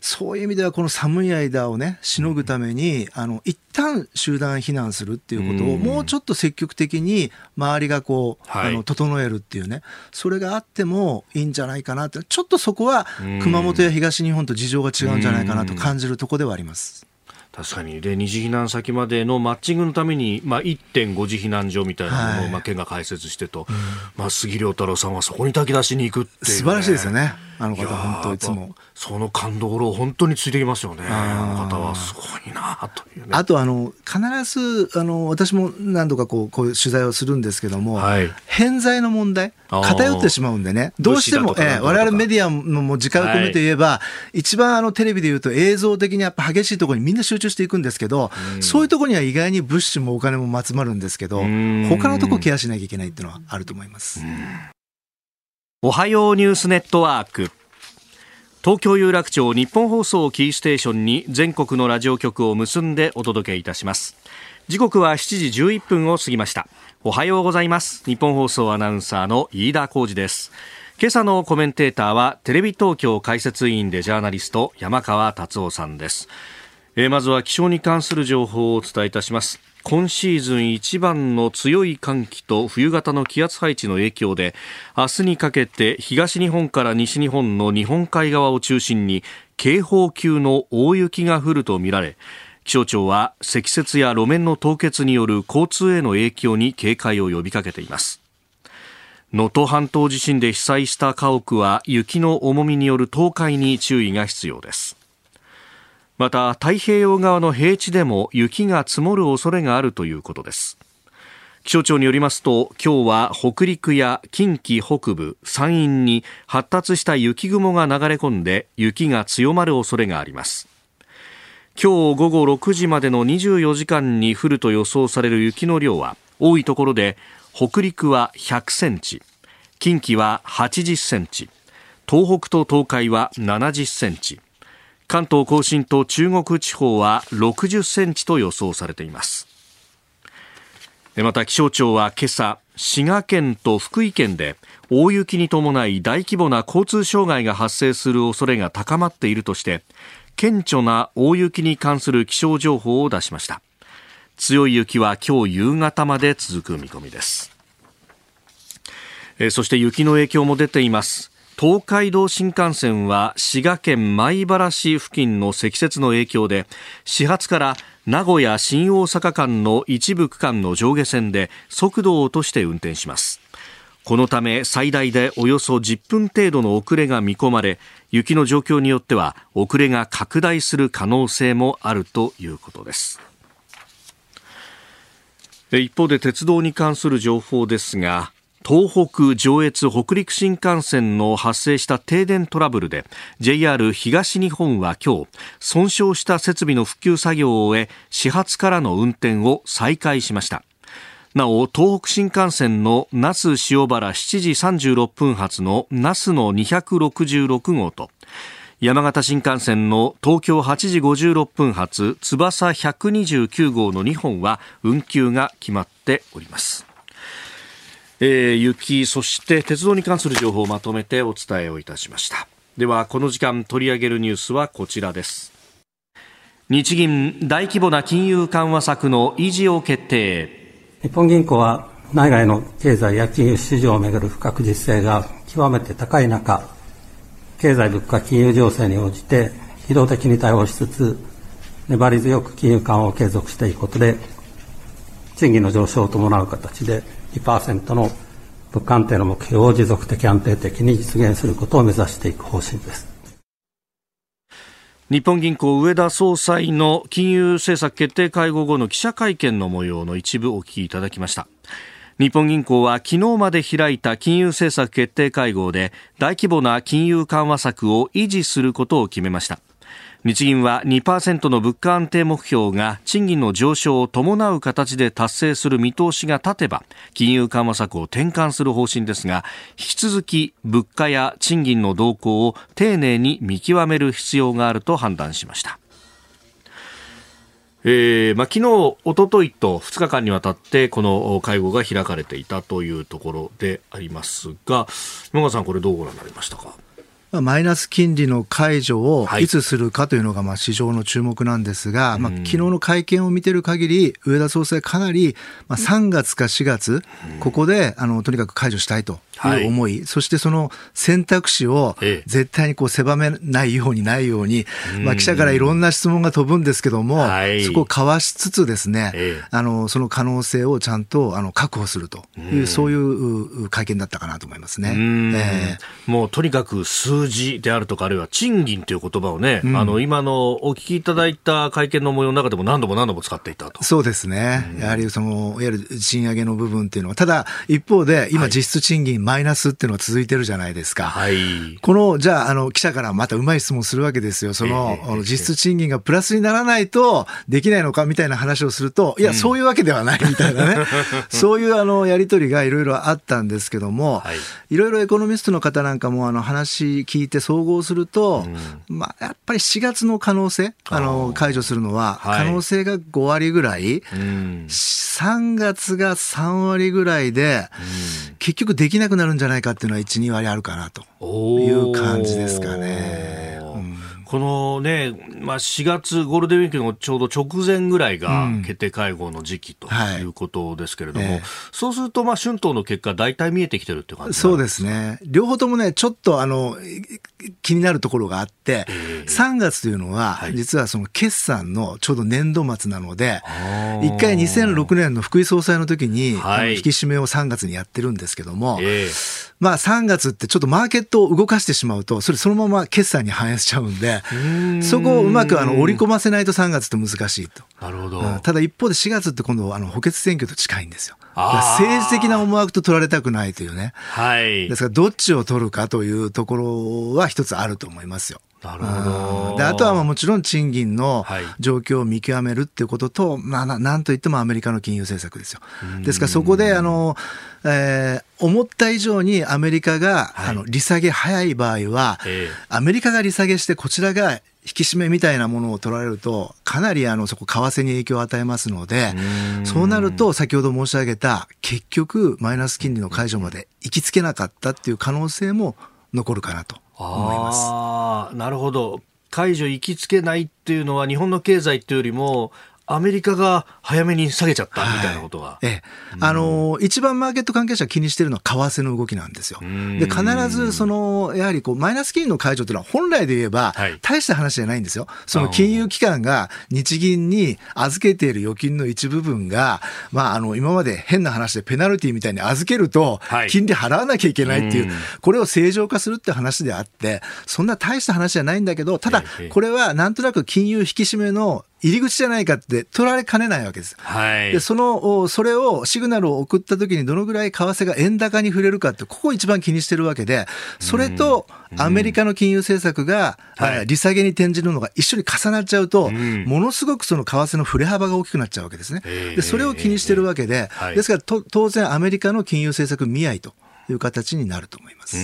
そういう意味ではこの寒い間をねしのぐためにあの一旦集団避難するっていうことをもうちょっと積極的に周りがこう、あの整えるっていうねそれがあってもいいんじゃないかなって。ちょっとそこは熊本や東日本と事情が違うんじゃないかなと感じるところではあります。確かに。で二次避難先までのマッチングのために、まあ、1.5次避難所みたいなものを、まあ、県が開設してと、まあ、杉良太郎さんはそこに炊き出しに行くっていう、ね、素晴らしいですよね。あの方、本当いつも。その感動を本当についてきますよね。あの方はすごいなという、ね、あと、あの、必ず、あの、私も何度かこう、こういう取材をするんですけども、はい、偏在の問題、偏ってしまうんでね、どうしても、えー、我々メディアのも時間を込めて言えば、はい、一番あのテレビで言うと映像的にやっぱ激しいところにみんな集中していくんですけど、うそういうところには意外に物資もお金も集まるんですけど、他のところケアしなきゃいけないっていうのはあると思います。おはようニュースネットワーク東京有楽町日本放送キーステーションに全国のラジオ局を結んでお届けいたします。時刻は7時11分を過ぎました。おはようございます。日本放送アナウンサーの飯田浩二です。今朝のコメンテーターはテレビ東京解説委員でジャーナリスト山川達夫さんです。えまずは気象に関する情報をお伝えいたします。今シーズン一番の強い寒気と冬型の気圧配置の影響で明日にかけて東日本から西日本の日本海側を中心に警報級の大雪が降るとみられ気象庁は積雪や路面の凍結による交通への影響に警戒を呼びかけています。能登半島地震で被災した家屋は雪の重みによる倒壊に注意が必要です。また太平洋側の平地でも雪が積もる恐れがあるということです。気象庁によりますと今日は北陸や近畿北部山陰に発達した雪雲が流れ込んで雪が強まる恐れがあります。今日午後6時までの24時間に降ると予想される雪の量は多いところで北陸は100センチ近畿は80センチ東北と東海は70センチ関東甲信と中国地方は60センチと予想されています。また気象庁は今朝滋賀県と福井県で大雪に伴い大規模な交通障害が発生する恐れが高まっているとして顕著な大雪に関する気象情報を出しました。強い雪は今日夕方まで続く見込みです。そして雪の影響も出ています。東海道新幹線は滋賀県米原市付近の積雪の影響で始発から名古屋新大阪間の一部区間の上下線で速度を落として運転します。このため最大でおよそ10分程度の遅れが見込まれ雪の状況によっては遅れが拡大する可能性もあるということです。一方で鉄道に関する情報ですが東北上越北陸新幹線の発生した停電トラブルで JR 東日本は今日損傷した設備の復旧作業を終え始発からの運転を再開しました。なお東北新幹線の那須塩原7時36分発の那須の266号と山形新幹線の東京8時56分発翼129号の2本は運休が決まっております。えー、雪、そして鉄道に関する情報をまとめてお伝えをいたしました。では、この時間取り上げるニュースはこちらです。日銀大規模な金融緩和策の維持を決定。日本銀行は内外の経済や金融市場をめぐる不確実性が極めて高い中、経済物価金融情勢に応じて機動的に対応しつつ、粘り強く金融緩和を継続していくことで、賃金の上昇を伴う形で2%の物価安定の目標を持続的安定的に実現することを目指していく方針です。日本銀行上田総裁の金融政策決定会合後の記者会見の模様の一部お聞きいただきました。日本銀行は昨日まで開いた金融政策決定会合で大規模な金融緩和策を維持することを決めました。日銀は2%の物価安定目標が賃金の上昇を伴う形で達成する見通しが立てば金融緩和策を転換する方針ですが引き続き物価や賃金の動向を丁寧に見極める必要があると判断しました。えーまあ、昨日、おとといと2日間にわたってこの会合が開かれていたというところでありますが野川さん、これどうご覧になりましたか？マイナス金利の解除をい。つするかというのがまあ市場の注目なんですが、はい、まあ、昨日の会見を見てる限り、上田総裁、かなりまあ3月か4月、ここであのとにかく解除したいという思い、はい、そしてその選択肢を絶対にこう狭めないようにないように、まあ、記者からいろんな質問が飛ぶんですけども、はい、そこをかわしつつですね、あのその可能性をちゃんとあの確保するという、そういう会見だったかなと思いますね。えー、もうとにかく数字であるとか、あるいは賃金という言葉をね、うん、あの今のお聞きいただいた会見の模様の中でも何度も何度も使っていたと。そうですね。やはりその、いわゆる賃上げの部分っていうのは、ただ一方で今実質賃金マイナスっていうのが続いてるじゃないですか。はい、この、じゃあ、あの、記者からまたうまい質問するわけですよ。その、えー、実質賃金がプラスにならないとできないのかみたいな話をすると、いや、そういうわけではないみたいなね。そういうあの、やりとりがいろいろあったんですけども、いろいろエコノミストの方なんかもあの、話聞いて総合すると、うん、まあ、やっぱり4月の可能性、あの、解除するのは、可能性が5割ぐらい、はい、3月が3割ぐらいで、結局できなくなるんじゃないかっていうのは1、2割あるかなという感じですかね。このね、まあ、4月ゴールデンウィークのちょうど直前ぐらいが決定会合の時期ということですけれども、うんはいえ。ー、そうすると、まあ、春闘の結果、大体見えてきてるっていう感じそうですね。両方ともね、ちょっとあの、気になるところがあって、えー、3月というのは、実はその決算のちょうど年度末なので、一回2006年の福井総裁の時に、はい、引き締めを3月にやってるんですけども、えーまあ3月ってちょっとマーケットを動かしてしまうと、それそのまま決算に反映しちゃうんで、そこをうまくあの織り込ませないと3月って難しいと。なるほど。ただ一方で4月って今度あの補欠選挙と近いんですよ。政治的な思惑と取られたくないというね。はい。ですからどっちを取るかというところは一つあると思いますよ。なるほど。で、あとはまあもちろん賃金の状況を見極めるっていうことと、はい、まあなんといってもアメリカの金融政策ですよ。ですからそこで、あの、えー、思った以上にアメリカが、はい、あの利下げ早い場合は、えー、アメリカが利下げしてこちらが引き締めみたいなものを取られると、かなりあのそこ、為替に影響を与えますので、そうなると、先ほど申し上げた、結局、マイナス金利の解除まで行きつけなかったっていう可能性も残るかなと思います。あなるほど。解除行きつけないっていうのは、日本の経済っていうよりも、アメリカが早めに下げちゃったみたいなことが。はい、ええ。あの、一番マーケット関係者気にしてるのは為替の動きなんですよ。で、必ず、その、やはりこう、マイナス金利の解除というのは本来で言えば、大した話じゃないんですよ。その金融機関が日銀に預けている預金の一部分が、まあ、あの、今まで変な話でペナルティみたいに預けると、金利払わなきゃいけないっていう、これを正常化するって話であって、そんな大した話じゃないんだけど、ただ、これはなんとなく金融引き締めの入り口じゃないかって取られかねないわけです。はい、でそのそれをシグナルを送った時にどのぐらい為替が円高に触れるかってここを一番気にしてるわけでそれとアメリカの金融政策が、はい、利下げに転じるのが一緒に重なっちゃうと、ものすごくその為替の振れ幅が大きくなっちゃうわけですね。でそれを気にしてるわけで、ですから当然アメリカの金融政策見合いという形になると思います。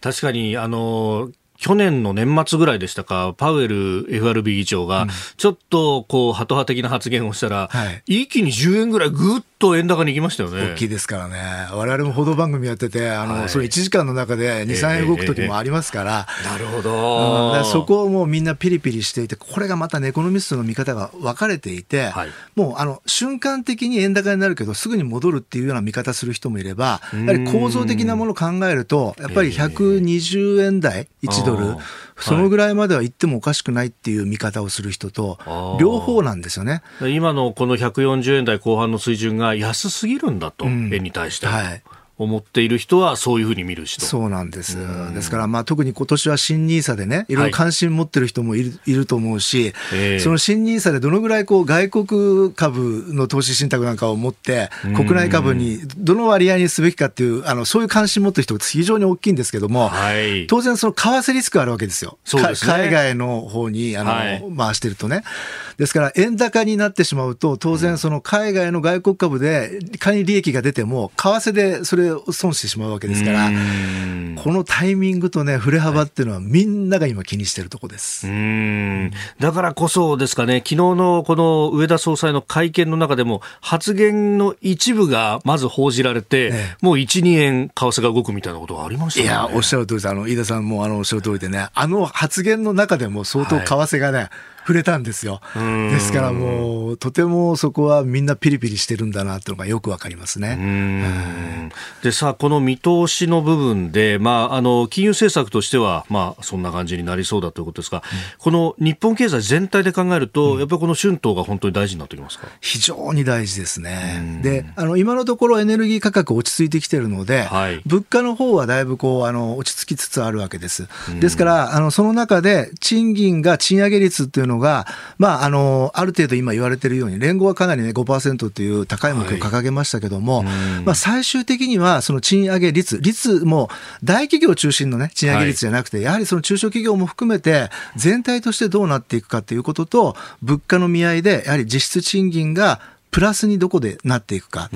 確かにあの去年の年末ぐらいでしたか、パウエル FRB 議長が、ちょっとこう、ハト派的な発言をしたら、はい、一気に10円ぐらいぐっと円高に行きましたよね。大きいですからね。我々も報道番組やってて、あの、はい、それ1時間の中で2、3円動く時もありますから。なるほど、うん、そこをもうみんなピリピリしていて、これがまたネコノミストの見方が分かれていて、はい、もうあの、瞬間的に円高になるけど、すぐに戻るっていうような見方する人もいれば、やはり構造的なものを考えると、やっぱり120円台、1ドル、そのぐらいまでは行ってもおかしくないっていう見方をする人と、両方なんですよね。今のこの140円台後半の水準が安すぎるんだと、うん、円に対して。はい思っている人はそういうふうに見る人。そうなんです。ですから、まあ、特に今年は新ニーサでね、い。ろいろ関心持ってる人もいるはい、いると思うし、えー、その新ニーサでどのぐらいこう外国株の投資信託なんかを持って、国内株にどの割合にすべきかっていう、あのそういう関心持ってる人が非常に大きいんですけども、はい、当然、その為替リスクあるわけですよ。すね、海外の方にあの、はい、回してるとね。ですから、円高になってしまうと、当然、その海外の外国株で仮に利益が出ても、為替でそれを損してしまうわけですから、このタイミングとね、振れ幅っていうのは、みんなが今、気にしてるとこです。だからこそですかね、昨日のこの上田総裁の会見の中でも、発言の一部がまず報じられて、ね、もう1、2円、為替が動くみたいなことがありました、ね、いや、おっしゃる通りです。あの飯田さんもあのおっしゃる通りでね、あの発言の中でも相当為替がね、はい触れたんですよ。ですからもう、とてもそこはみんなピリピリしてるんだなというのがよくわかりますね。でさあ、この見通しの部分で、まあ、あの、金融政策としては、まあ、そんな感じになりそうだということですが、うん、この日本経済全体で考えると、うん、やっぱりこの春闘が本当に大事になってきますか？非常に大事ですね。で、あの、今のところエネルギー価格落ち着いてきてるので、はい、物価の方はだいぶこう、あの、落ち着きつつあるわけです。ですから、あの、その中で賃金が賃上げ率っていうののが、まあ、あの、ある程度今言われているように、連合はかなりね、5%という高い目標を掲げましたけども、はい、まあ、最終的には、その賃上げ率、率も大企業中心のね、賃上げ率じゃなくて、はい、やはりその中小企業も含めて、全体としてどうなっていくかということと、物価の見合いで、やはり実質賃金がプラスにどこでなっていくか。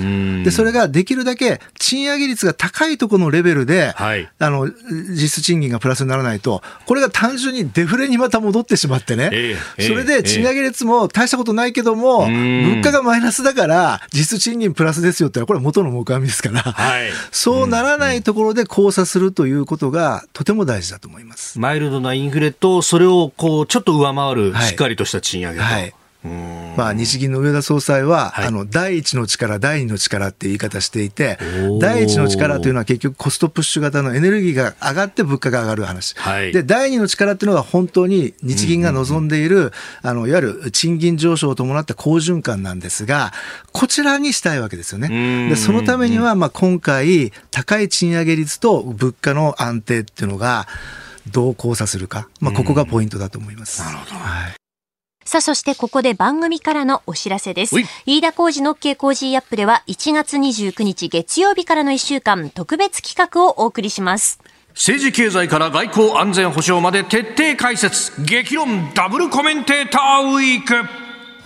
で、それができるだけ賃上げ率が高いところのレベルで、はい、あの、実質賃金がプラスにならないと、これが単純にデフレにまた戻ってしまってね。えー、それで賃上げ率も大したことないけども、物価がマイナスだから、実質賃金プラスですよってこれは元の目みですから、はい、そうならないところで交差するということがとても大事だと思います。マイルドなインフレと、それをこう、ちょっと上回るしっかりとした賃上げと。はいまあ、日銀の上田総裁は、はい、あの第一の力、第二の力って言い方していて、第一の力というのは結局コストプッシュ型のエネルギーが上がって物価が上がる話、はい、で第二の力っていうのは本当に日銀が望んでいる、うん。うん、あのいわゆる賃金上昇を伴った好循環なんですが、こちらにしたいわけですよね。でそのためには、まあ、今回、高い賃上げ率と物価の安定っていうのが、どう交差するか、まあ、ここがポイントだと思います。なるほど、はいさあ、そしてここで番組からのお知らせです。飯田浩二の OK 工事アップでは1月29日月曜日からの1週間特別企画をお送りします。政治経済から外交安全保障まで徹底解説。激論ダブルコメンテーターウィーク。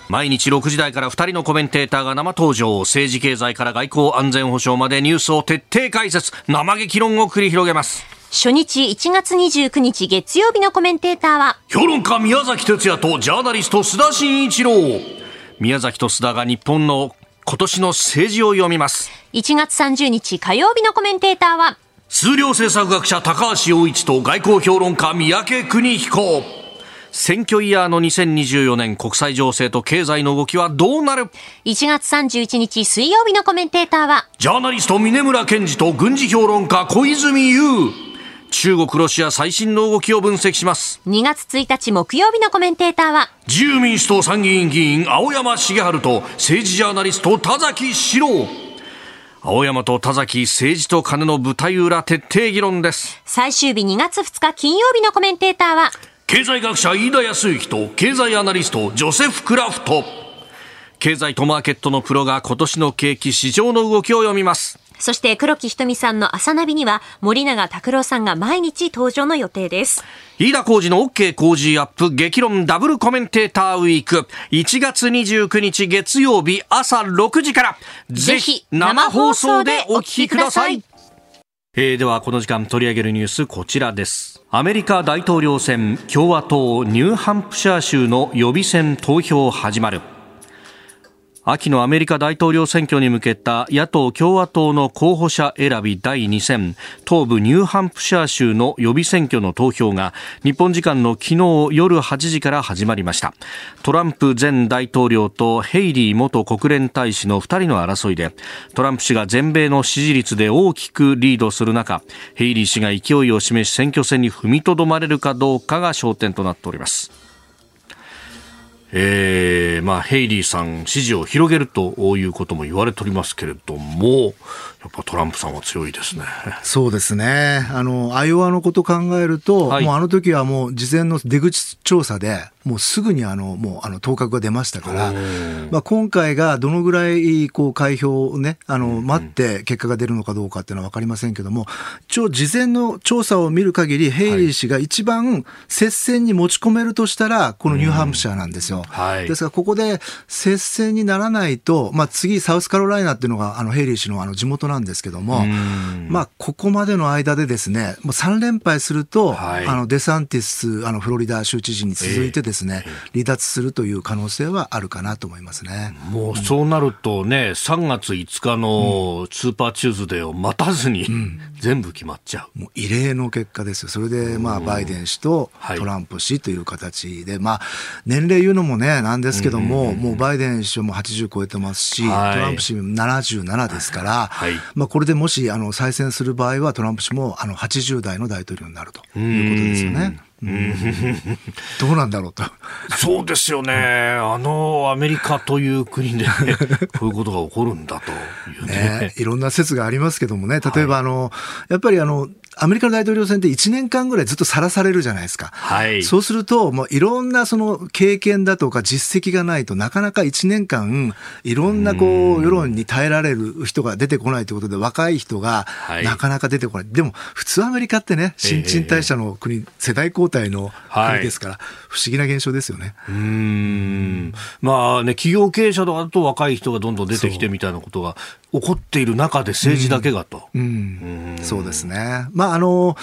毎日6時台から2人のコメンテーターが生登場。政治経済から外交安全保障までニュースを徹底解説。生激論を繰り広げます初日1月29日月曜日のコメンテーターは評論家宮崎哲也とジャーナリスト須田慎一郎。宮崎と須田が日本の今年の政治を読みます。1月30日火曜日のコメンテーターは数量政策学者高橋洋一と外交評論家三宅邦彦。選挙イヤーの2024年国際情勢と経済の動きはどうなる ?1 月31日水曜日のコメンテーターはジャーナリスト峰村健二と軍事評論家小泉悠中国ロシア最新の動きを分析します。2月1日木曜日のコメンテーターは自由民主党参議院議員青山茂春と政治ジャーナリスト田崎史郎。青山と田崎政治と金の舞台裏徹底議論です。最終日2月2日金曜日のコメンテーターは経済学者飯田康之と経済アナリストジョセフ・クラフト。経済とマーケットのプロが今年の景気市場の動きを読みますそして黒木ひとみさんの朝ナビには森永卓郎さんが毎日登場の予定です。飯田浩二の OK 工事アップ激論ダブルコメンテーターウィーク。1月29日月曜日朝6時から。ぜひ生放送でお聞きください。えー、ではこの時間取り上げるニュースこちらです。アメリカ大統領選共和党ニューハンプシャー州の予備選投票始まる秋のアメリカ大統領選挙に向けた野党・共和党の候補者選び第2戦東部ニューハンプシャー州の予備選挙の投票が日本時間の昨日夜8時から始まりました。トランプ前大統領とヘイリー元国連大使の2人の争いでトランプ氏が全米の支持率で大きくリードする中ヘイリー氏が勢いを示し選挙戦に踏みとどまれるかどうかが焦点となっております。えー、まあ、ヘイリーさん支持を広げるということも言われておりますけれども、やっぱトランプさんは強いですね。そうですね。あの、アイオワのこと考えると、はい、もうあの時はもう事前の出口調査で、もうすぐにあの、もうあの、当確が出ましたから、まあ今回がどのぐらい、こう、開票をね、あの、待って結果が出るのかどうかっていうのはわかりませんけども、一応事前の調査を見る限り、ヘイリー氏が一番接戦に持ち込めるとしたら、このニューハンプシャーなんですよ。はい、ですから、ここで接戦にならないと、まあ次、サウスカロライナっていうのが、あの、ヘイリー氏のあの、地元なんですけども、まあ、ここまでの間でですね、もう3連敗すると、はい、あのデサンティス、あのフロリダ州知事に続いてですね、えー、離脱するという可能性はあるかなと思いますね。もうそうなるとね、3月5日のスーパーチューズデーを待たずに、うん、全部決まっちゃう。もう異例の結果ですよ。それで、まあ、バイデン氏とトランプ氏という形で、はい、まあ、年齢言うのもね、なんですけども、もうバイデン氏も80超えてますし、はい、トランプ氏も77ですから、はい、まあ、これでもしあの再選する場合は、トランプ氏もあの80代の大統領になるということですよね。どうなんだろうと。そうですよね。あのアメリカという国で、こういうことが起こるんだというねね。いろんな説がありますけどもね、例えばあの、はい、やっぱりあの、アメリカの大統領選って1年間ぐらいずっとさらされるじゃないですか。はい。そうすると、もういろんなその経験だとか実績がないとなかなか1年間、いろんなこう、世論に耐えられる人が出てこないということで、若い人がなかなか出てこない。はい、でも、普通アメリカってね、新陳代謝の国、えー、世代交代の国ですから、はい、不思議な現象ですよね。うん。まあね、企業経営者だと若い人がどんどん出てきてみたいなことが起こっている中で政治だけがと。うん、うん、そうですね。まあ、あの、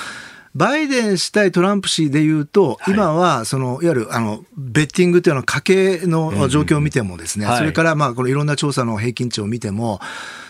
バイデン氏対トランプ氏でいうと、はい、今は、その、いわゆる、あの、ベッティングというのは家計の状況を見てもですね、うんうん、それから、まあ、このいろんな調査の平均値を見ても、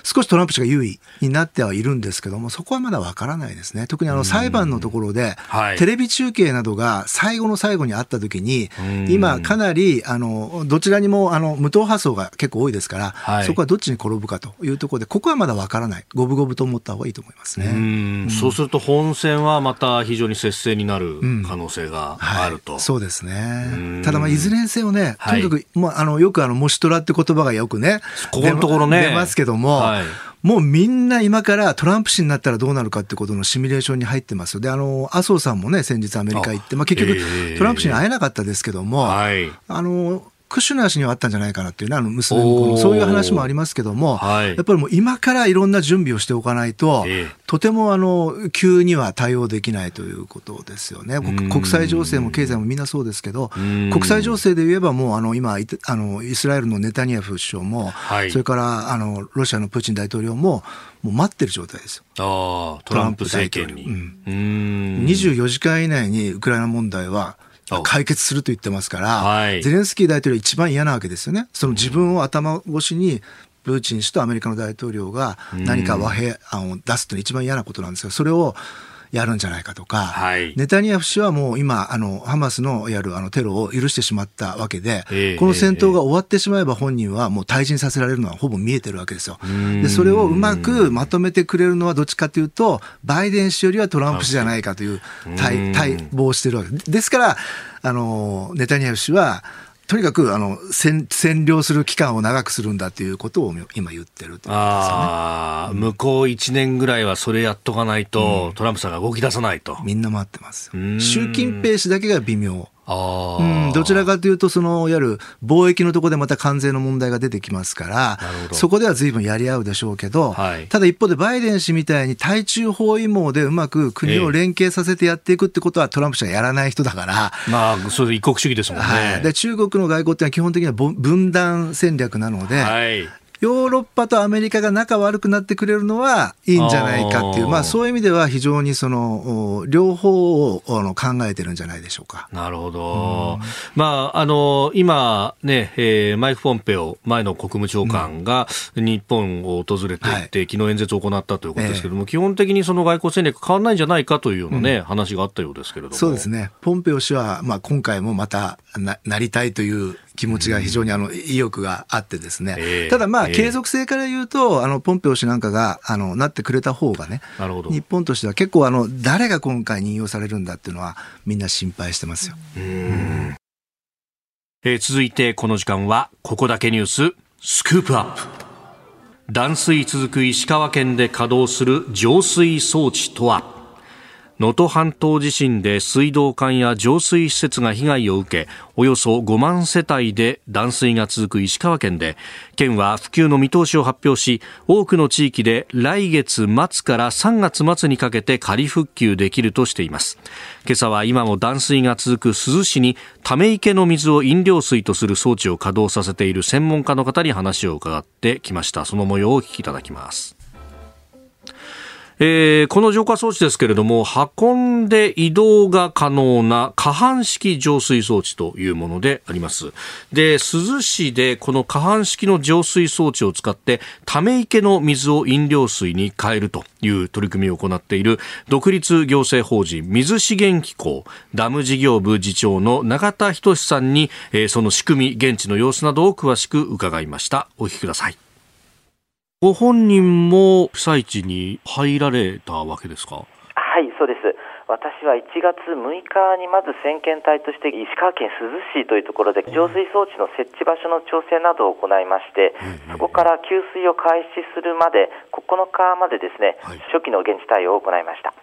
少しトランプ氏が優位になってはいるんですけども、そこはまだわからないですね。特にあの裁判のところで、テレビ中継などが最後の最後にあったときに、今かなり、あの、どちらにも、あの、無党派層が結構多いですから、はい、そこはどっちに転ぶかというところで、ここはまだわからない。五分五分と思った方がいいと思いますね。うそうすると本戦はまた非常に接戦になる可能性があると。はい、そうですね。ただまあ、いずれにせよね、とにかく、まあ、あの、よくあの、もしトラって言葉がよくね、ここのところね。出ますけども、はい。もうみんな今からトランプ氏になったらどうなるかってことのシミュレーションに入ってますで、あの、麻生さんもね、先日アメリカ行って、まあ結局、トランプ氏に会えなかったですけども、はい、あの、クシュナー氏にはあったんじゃないかなっていうね、あの娘のそういう話もありますけども、はい、やっぱりもう今からいろんな準備をしておかないと、えー、とてもあの急には対応できないということですよね。国際情勢も経済もみんなそうですけど、国際情勢で言えばもうあの今あのイスラエルのネタニヤフ首相も、はい、それからあのロシアのプーチン大統領ももう待ってる状態ですよ。あトランプ政権に。うん、24時間以内にウクライナ問題は解決すると言ってますから、はい、ゼレンスキー大統領一番嫌なわけですよね。その自分を頭越しにプーチン氏とアメリカの大統領が何か和平案を出すというのは一番嫌なことなんですが、それをやるんじゃないかとか、はい、ネタニヤフ氏はもう今、あのハマスのやるあのテロを許してしまったわけで、えー、この戦闘が終わってしまえば本人はもう退陣させられるのはほぼ見えてるわけですよ。でそれをうまくまとめてくれるのはどっちかというと、バイデン氏よりはトランプ氏じゃないかという待望してるわけ。ですから、あのネタニヤフ氏は、とにかくあの占占領する期間を長くするんだということを今言ってると、ね、あ向こう1年ぐらいはそれやっとかないと、うん、トランプさんが動き出さないと。みんな待ってます。習近平氏だけが微妙。うん、どちらかというと、その、いわゆる貿易のところでまた関税の問題が出てきますから、そこでは随分やり合うでしょうけど、はい、ただ一方でバイデン氏みたいに対中包囲網でうまく国を連携させてやっていくってことはトランプ氏はやらない人だから。まあ、それ一国主義ですもんね。はい、で中国の外交ってのは基本的には分断戦略なので、はいヨーロッパとアメリカが仲悪くなってくれるのはいいんじゃないかっていう、まあ、そういう意味では非常にその両方をあの考えてるんじゃないでしょうか。なるほど、まあ、あの今ね、えー、マイク・ポンペオ前の国務長官が日本を訪れていって、うん、昨日演説を行ったということですけれども、えー、基本的にその外交戦略変わらないんじゃないかというようなね、うん、話があったようですけれども。そうですね、ポンペオ氏は、まあ、今回もまたななりたいという気持ちが非常にあの意欲があってですね、えー、ただまあ継続性から言うと、あのポンペオ氏なんかがあのなってくれた方がね、日本としては結構あの誰が今回任用されるんだっていうのはみんな心配してますよ。えー、続いてこの時間はここだけニュース。スクープアップ。断水続く石川県で稼働する浄水装置とは？能登半島地震で水道管や浄水施設が被害を受けおよそ5万世帯で断水が続く石川県で県は復旧の見通しを発表し多くの地域で来月末から3月末にかけて仮復旧できるとしています。今朝は今も断水が続く珠洲市にため池の水を飲料水とする装置を稼働させている専門家の方に話を伺ってきました。その模様をお聞きいただきます。えー、この浄化装置ですけれども、運んで移動が可能な下半式浄水装置というものであります。で、珠洲市でこの下半式の浄水装置を使って、ため池の水を飲料水に変えるという取り組みを行っている、独立行政法人水資源機構ダム事業部次長の永田仁さんに、えー、その仕組み、現地の様子などを詳しく伺いました。お聞きください。ご本人も被災地に入られたわけですか？はい、そうです。私は1月6日にまず先遣隊として石川県珠洲市というところで浄水装置の設置場所の調整などを行いまして、そこから給水を開始するまで9日までですね、初期の現地対応を行いました。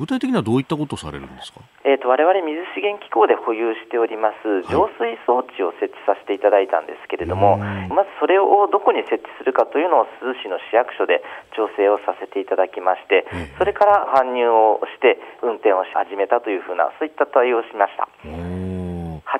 具体的にはどういったことをされるんですか、えーと、我々水資源機構で保有しております浄水装置を設置させていただいたんですけれども、はい、まずそれをどこに設置するかというのを珠洲市の市役所で調整をさせていただきまして、それから搬入をして運転をし始めたというふうなそういった対応をしました。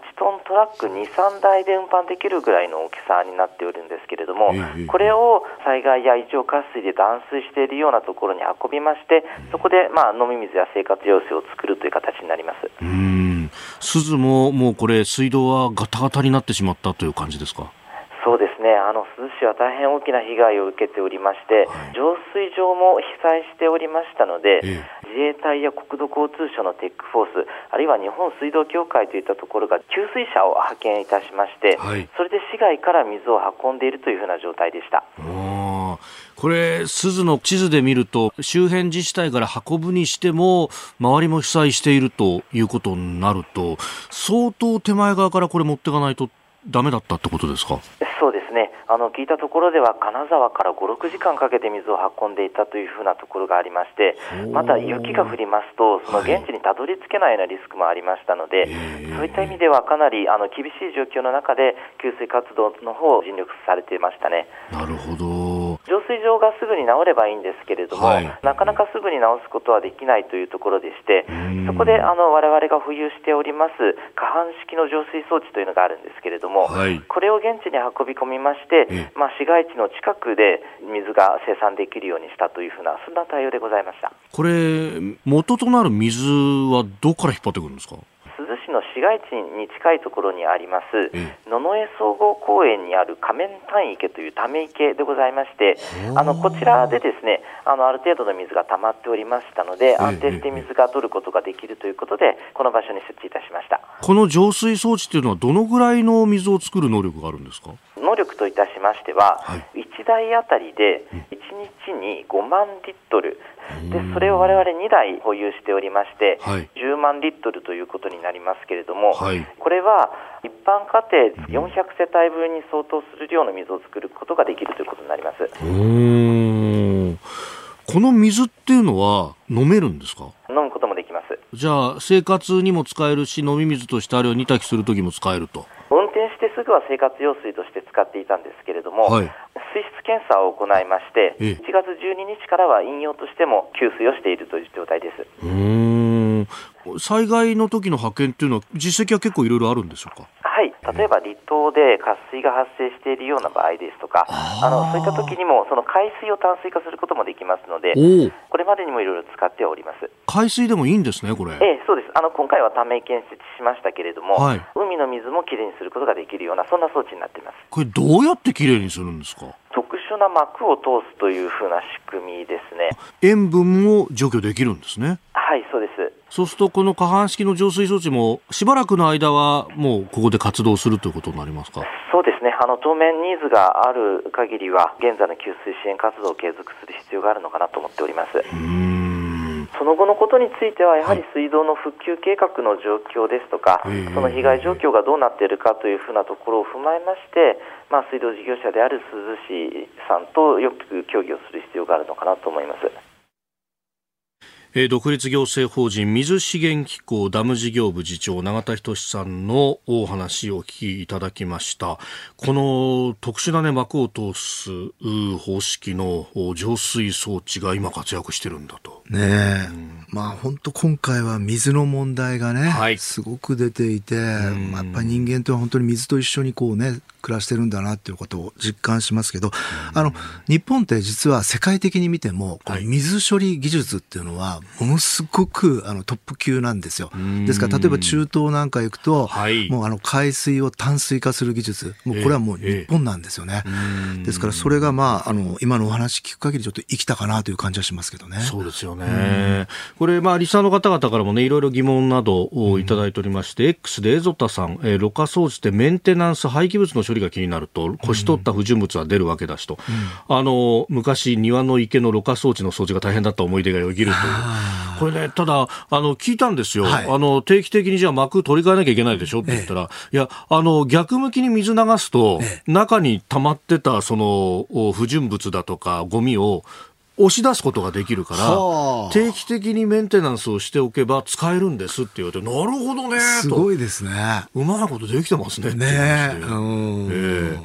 8トントラック2、3台で運搬できるぐらいの大きさになっているんですけれども、これを災害や異常渇水で断水しているようなところに運びまして、そこでまあ飲み水や生活用水を作るという形になります。うん。鈴ももうこれ、水道はガタガタになってしまったという感じですか？そうですね、あの珠洲市は大変大きな被害を受けておりまして、はい、浄水場も被災しておりましたので、ええ、自衛隊や国土交通省のテックフォース、あるいは日本水道協会といったところが給水車を派遣いたしまして、はい、それで市外から水を運んでいるというふうな状態でした。これ、鈴の地図で見ると、周辺自治体から運ぶにしても、周りも被災しているということになると、相当手前側からこれ持っていかないとダメだったってことですか？そうであの聞いたところでは金沢から5、6時間かけて水を運んでいたというふうなところがありまして、また雪が降りますと、その現地にたどり着けないようなリスクもありましたので、はい、そういった意味ではかなりあの厳しい状況の中で、給水活動の方を尽力されていましたね。なるほど。浄水場がすぐに治ればいいんですけれども、はい、なかなかすぐに治すことはできないというところでして、そこであの我々が保有しております下半式の浄水装置というのがあるんですけれども、はい、これを現地に運び込みまして、まあ、市街地の近くで水が生産できるようにしたというふうな、そんな対応でございました。これ、元となる水はどこから引っ張ってくるんですか？珠洲市の市市街地に近いところにあります野々江総合公園にある仮面単池というため池でございましてあのこちらでですねあのある程度の水が溜まっておりましたので安定して水が取ることができるということでこの場所に設置いたしました。この浄水装置というのはどのぐらいの水を作る能力があるんですか？能力といたしましては、はい、1台あたりで1日に5万リットル。でそれを我々2台保有しておりまして、はい、10万リットルということになりますけれども、はい、これは一般家庭400世帯分に相当する量の水を作ることができるということになります。この水っていうのは飲めるんですか？飲むこともできます。じゃあ生活にも使えるし飲み水としてあれを煮炊きするときも使えると。運転してすぐは生活用水として使っていたんですけれども、はい、水質検査を行いまして、1月12日からは飲用としても給水をしているという状態です。うん災害の時の派遣っていうのは、実績は結構いろいろあるんでしょうか？はい、例えば離島で渇水が発生しているような場合ですとか、あのそういった時にも、その海水を淡水化することもできますので、これまでにもいろいろ使っております海水でもいいんですね、これ。ええ、そうですあの今回はため池設置しましたけれども、はい、海の水もきれいにすることができるような、そんな装置になっていますこれ、どうやってきれいにするんですか？特殊な膜を通すというふうな仕組みですね。塩分も除去できるんですね。はい、そうです。そうすると、この下半式の浄水装置も、しばらくの間は、もうここで活動するということになりますか？そうですね、あの当面、ニーズがある限りは、現在の給水支援活動を継続する必要があるのかなと思っております。その後のことについては、やはり水道の復旧計画の状況ですとか、はい、その被害状況がどうなっているかというふうなところを踏まえまして、まあ、水道事業者である珠洲市さんとよく協議をする必要があるのかなと思います。えー、独立行政法人水資源機構ダム事業部次長永田仁さんのお話をお聞きいただきました。この特殊な、ね、膜を通す方式の浄水装置が今活躍してるんだと。ねえ、うん、まあ本当今回は水の問題がね、はい、すごく出ていて、まあ、やっぱり人間とは本当に水と一緒にこうね暮らしてるんだなっていうことを実感しますけど、あの日本って実は世界的に見てもこの水処理技術っていうのはものすごくあのトップ級なんですよ。ですから例えば中東なんか行くと、はい、もうあの海水を淡水化する技術、もうこれはもう日本なんですよね。ですからそれがまああの今のお話聞く限りちょっと生きたかなという感じはしますけどね。そうですよね。これまあリサの方々からもねいろいろ疑問などをいただいておりまして、X でエゾタさん、えー、ろ過装置でメンテナンス廃棄物の処理が気になると腰取った不純物は出るわけだしと、うん、あの昔庭の池のろ過装置の掃除が大変だった思い出がよぎるという。これね、ただ、あの、聞いたんですよ。はい、あの、定期的にじゃあ膜取り替えなきゃいけないでしょって言ったら、ええ、いや、あの、逆向きに水流すと、え、中に溜まってた、その、不純物だとか、ゴミを、押し出すことができるから、定期的にメンテナンスをしておけば使えるんですって言われて、なるほどねすごいですね。うまいことできてますね。ねえ。うん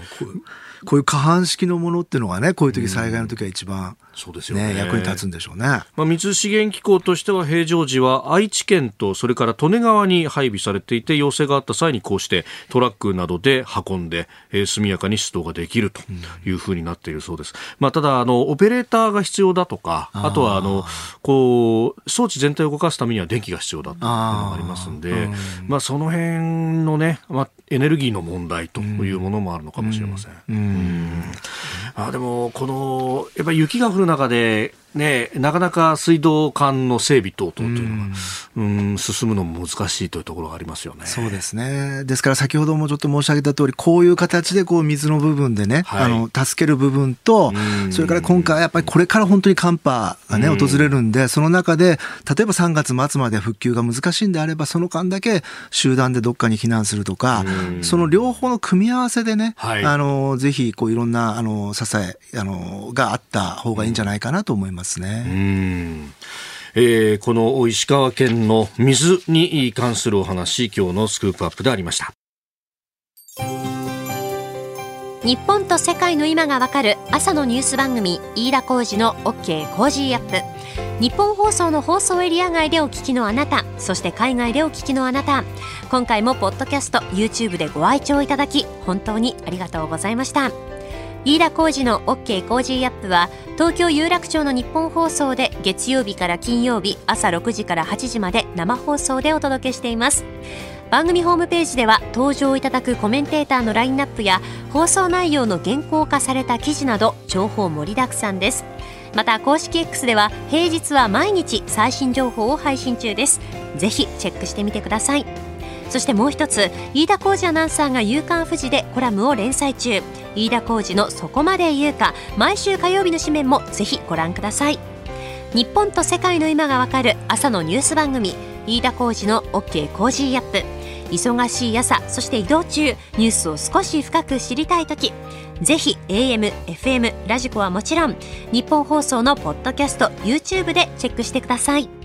こういう下半式のものっていうのがね、こういう時災害の時は一番そうですよね、ね、役に立つんでしょうね、まあ、水資源機構としては平常時は愛知県とそれから利根川に配備されていて要請があった際にこうしてトラックなどで運んで、えー、速やかに出動ができるというふうになっているそうです、まあ、ただあのオペレーターが必要だとかあとはあのこう装置全体を動かすためには電気が必要だというのがありますんでまあ、その辺のね、まあ、エネルギーの問題というものもあるのかもしれません。うん、あでもこのやっぱり雪が降る中でね、なかなか水道管の整備等々というのが、うん、ん、進むのも難しいというところがありますよね。そうですね。ですから先ほどもちょっと申し上げた通り、こういう形でこう水の部分でね、はい、あの、助ける部分と、それから今回やっぱりこれから本当に寒波がね、訪れるんで、その中で、例えば3月末まで復旧が難しいんであれば、その間だけ集団でどっかに避難するとか、その両方の組み合わせでね、はい、あの、ぜひこういろんな、あの、支え、あの、があった方がいいんじゃないかなと思います。ますね。うんえー、この石川県の水に関するお話、今日のスクープアップでありました。日本と世界の今がわかる朝のニュース番組飯田浩司の OK コージーアップ日本放送の放送エリア外でお聞きのあなたそして海外でお聞きのあなた今回もポッドキャスト YouTube でご愛聴いただき本当にありがとうございました飯田浩二の OK Cozy Up は東京有楽町のニッポン放送で月曜日から金曜日朝6時から8時まで生放送でお届けしています。番組ホームページでは登場いただくコメンテーターのラインナップや放送内容の原稿化された記事など情報盛りだくさんです。また公式 X では平日は毎日最新情報を配信中です。ぜひチェックしてみてください。そしてもう一つ飯田浩二アナウンサーが夕刊フジでコラムを連載中。飯田浩二のそこまで言うか毎週火曜日の紙面もぜひご覧ください。日本と世界の今がわかる朝のニュース番組。飯田浩二の OK Cozy Up。忙しい朝そして移動中ニュースを少し深く知りたい時。ぜひ AM、FM、ラジコはもちろんニッポン放送のポッドキャスト YouTube でチェックしてください。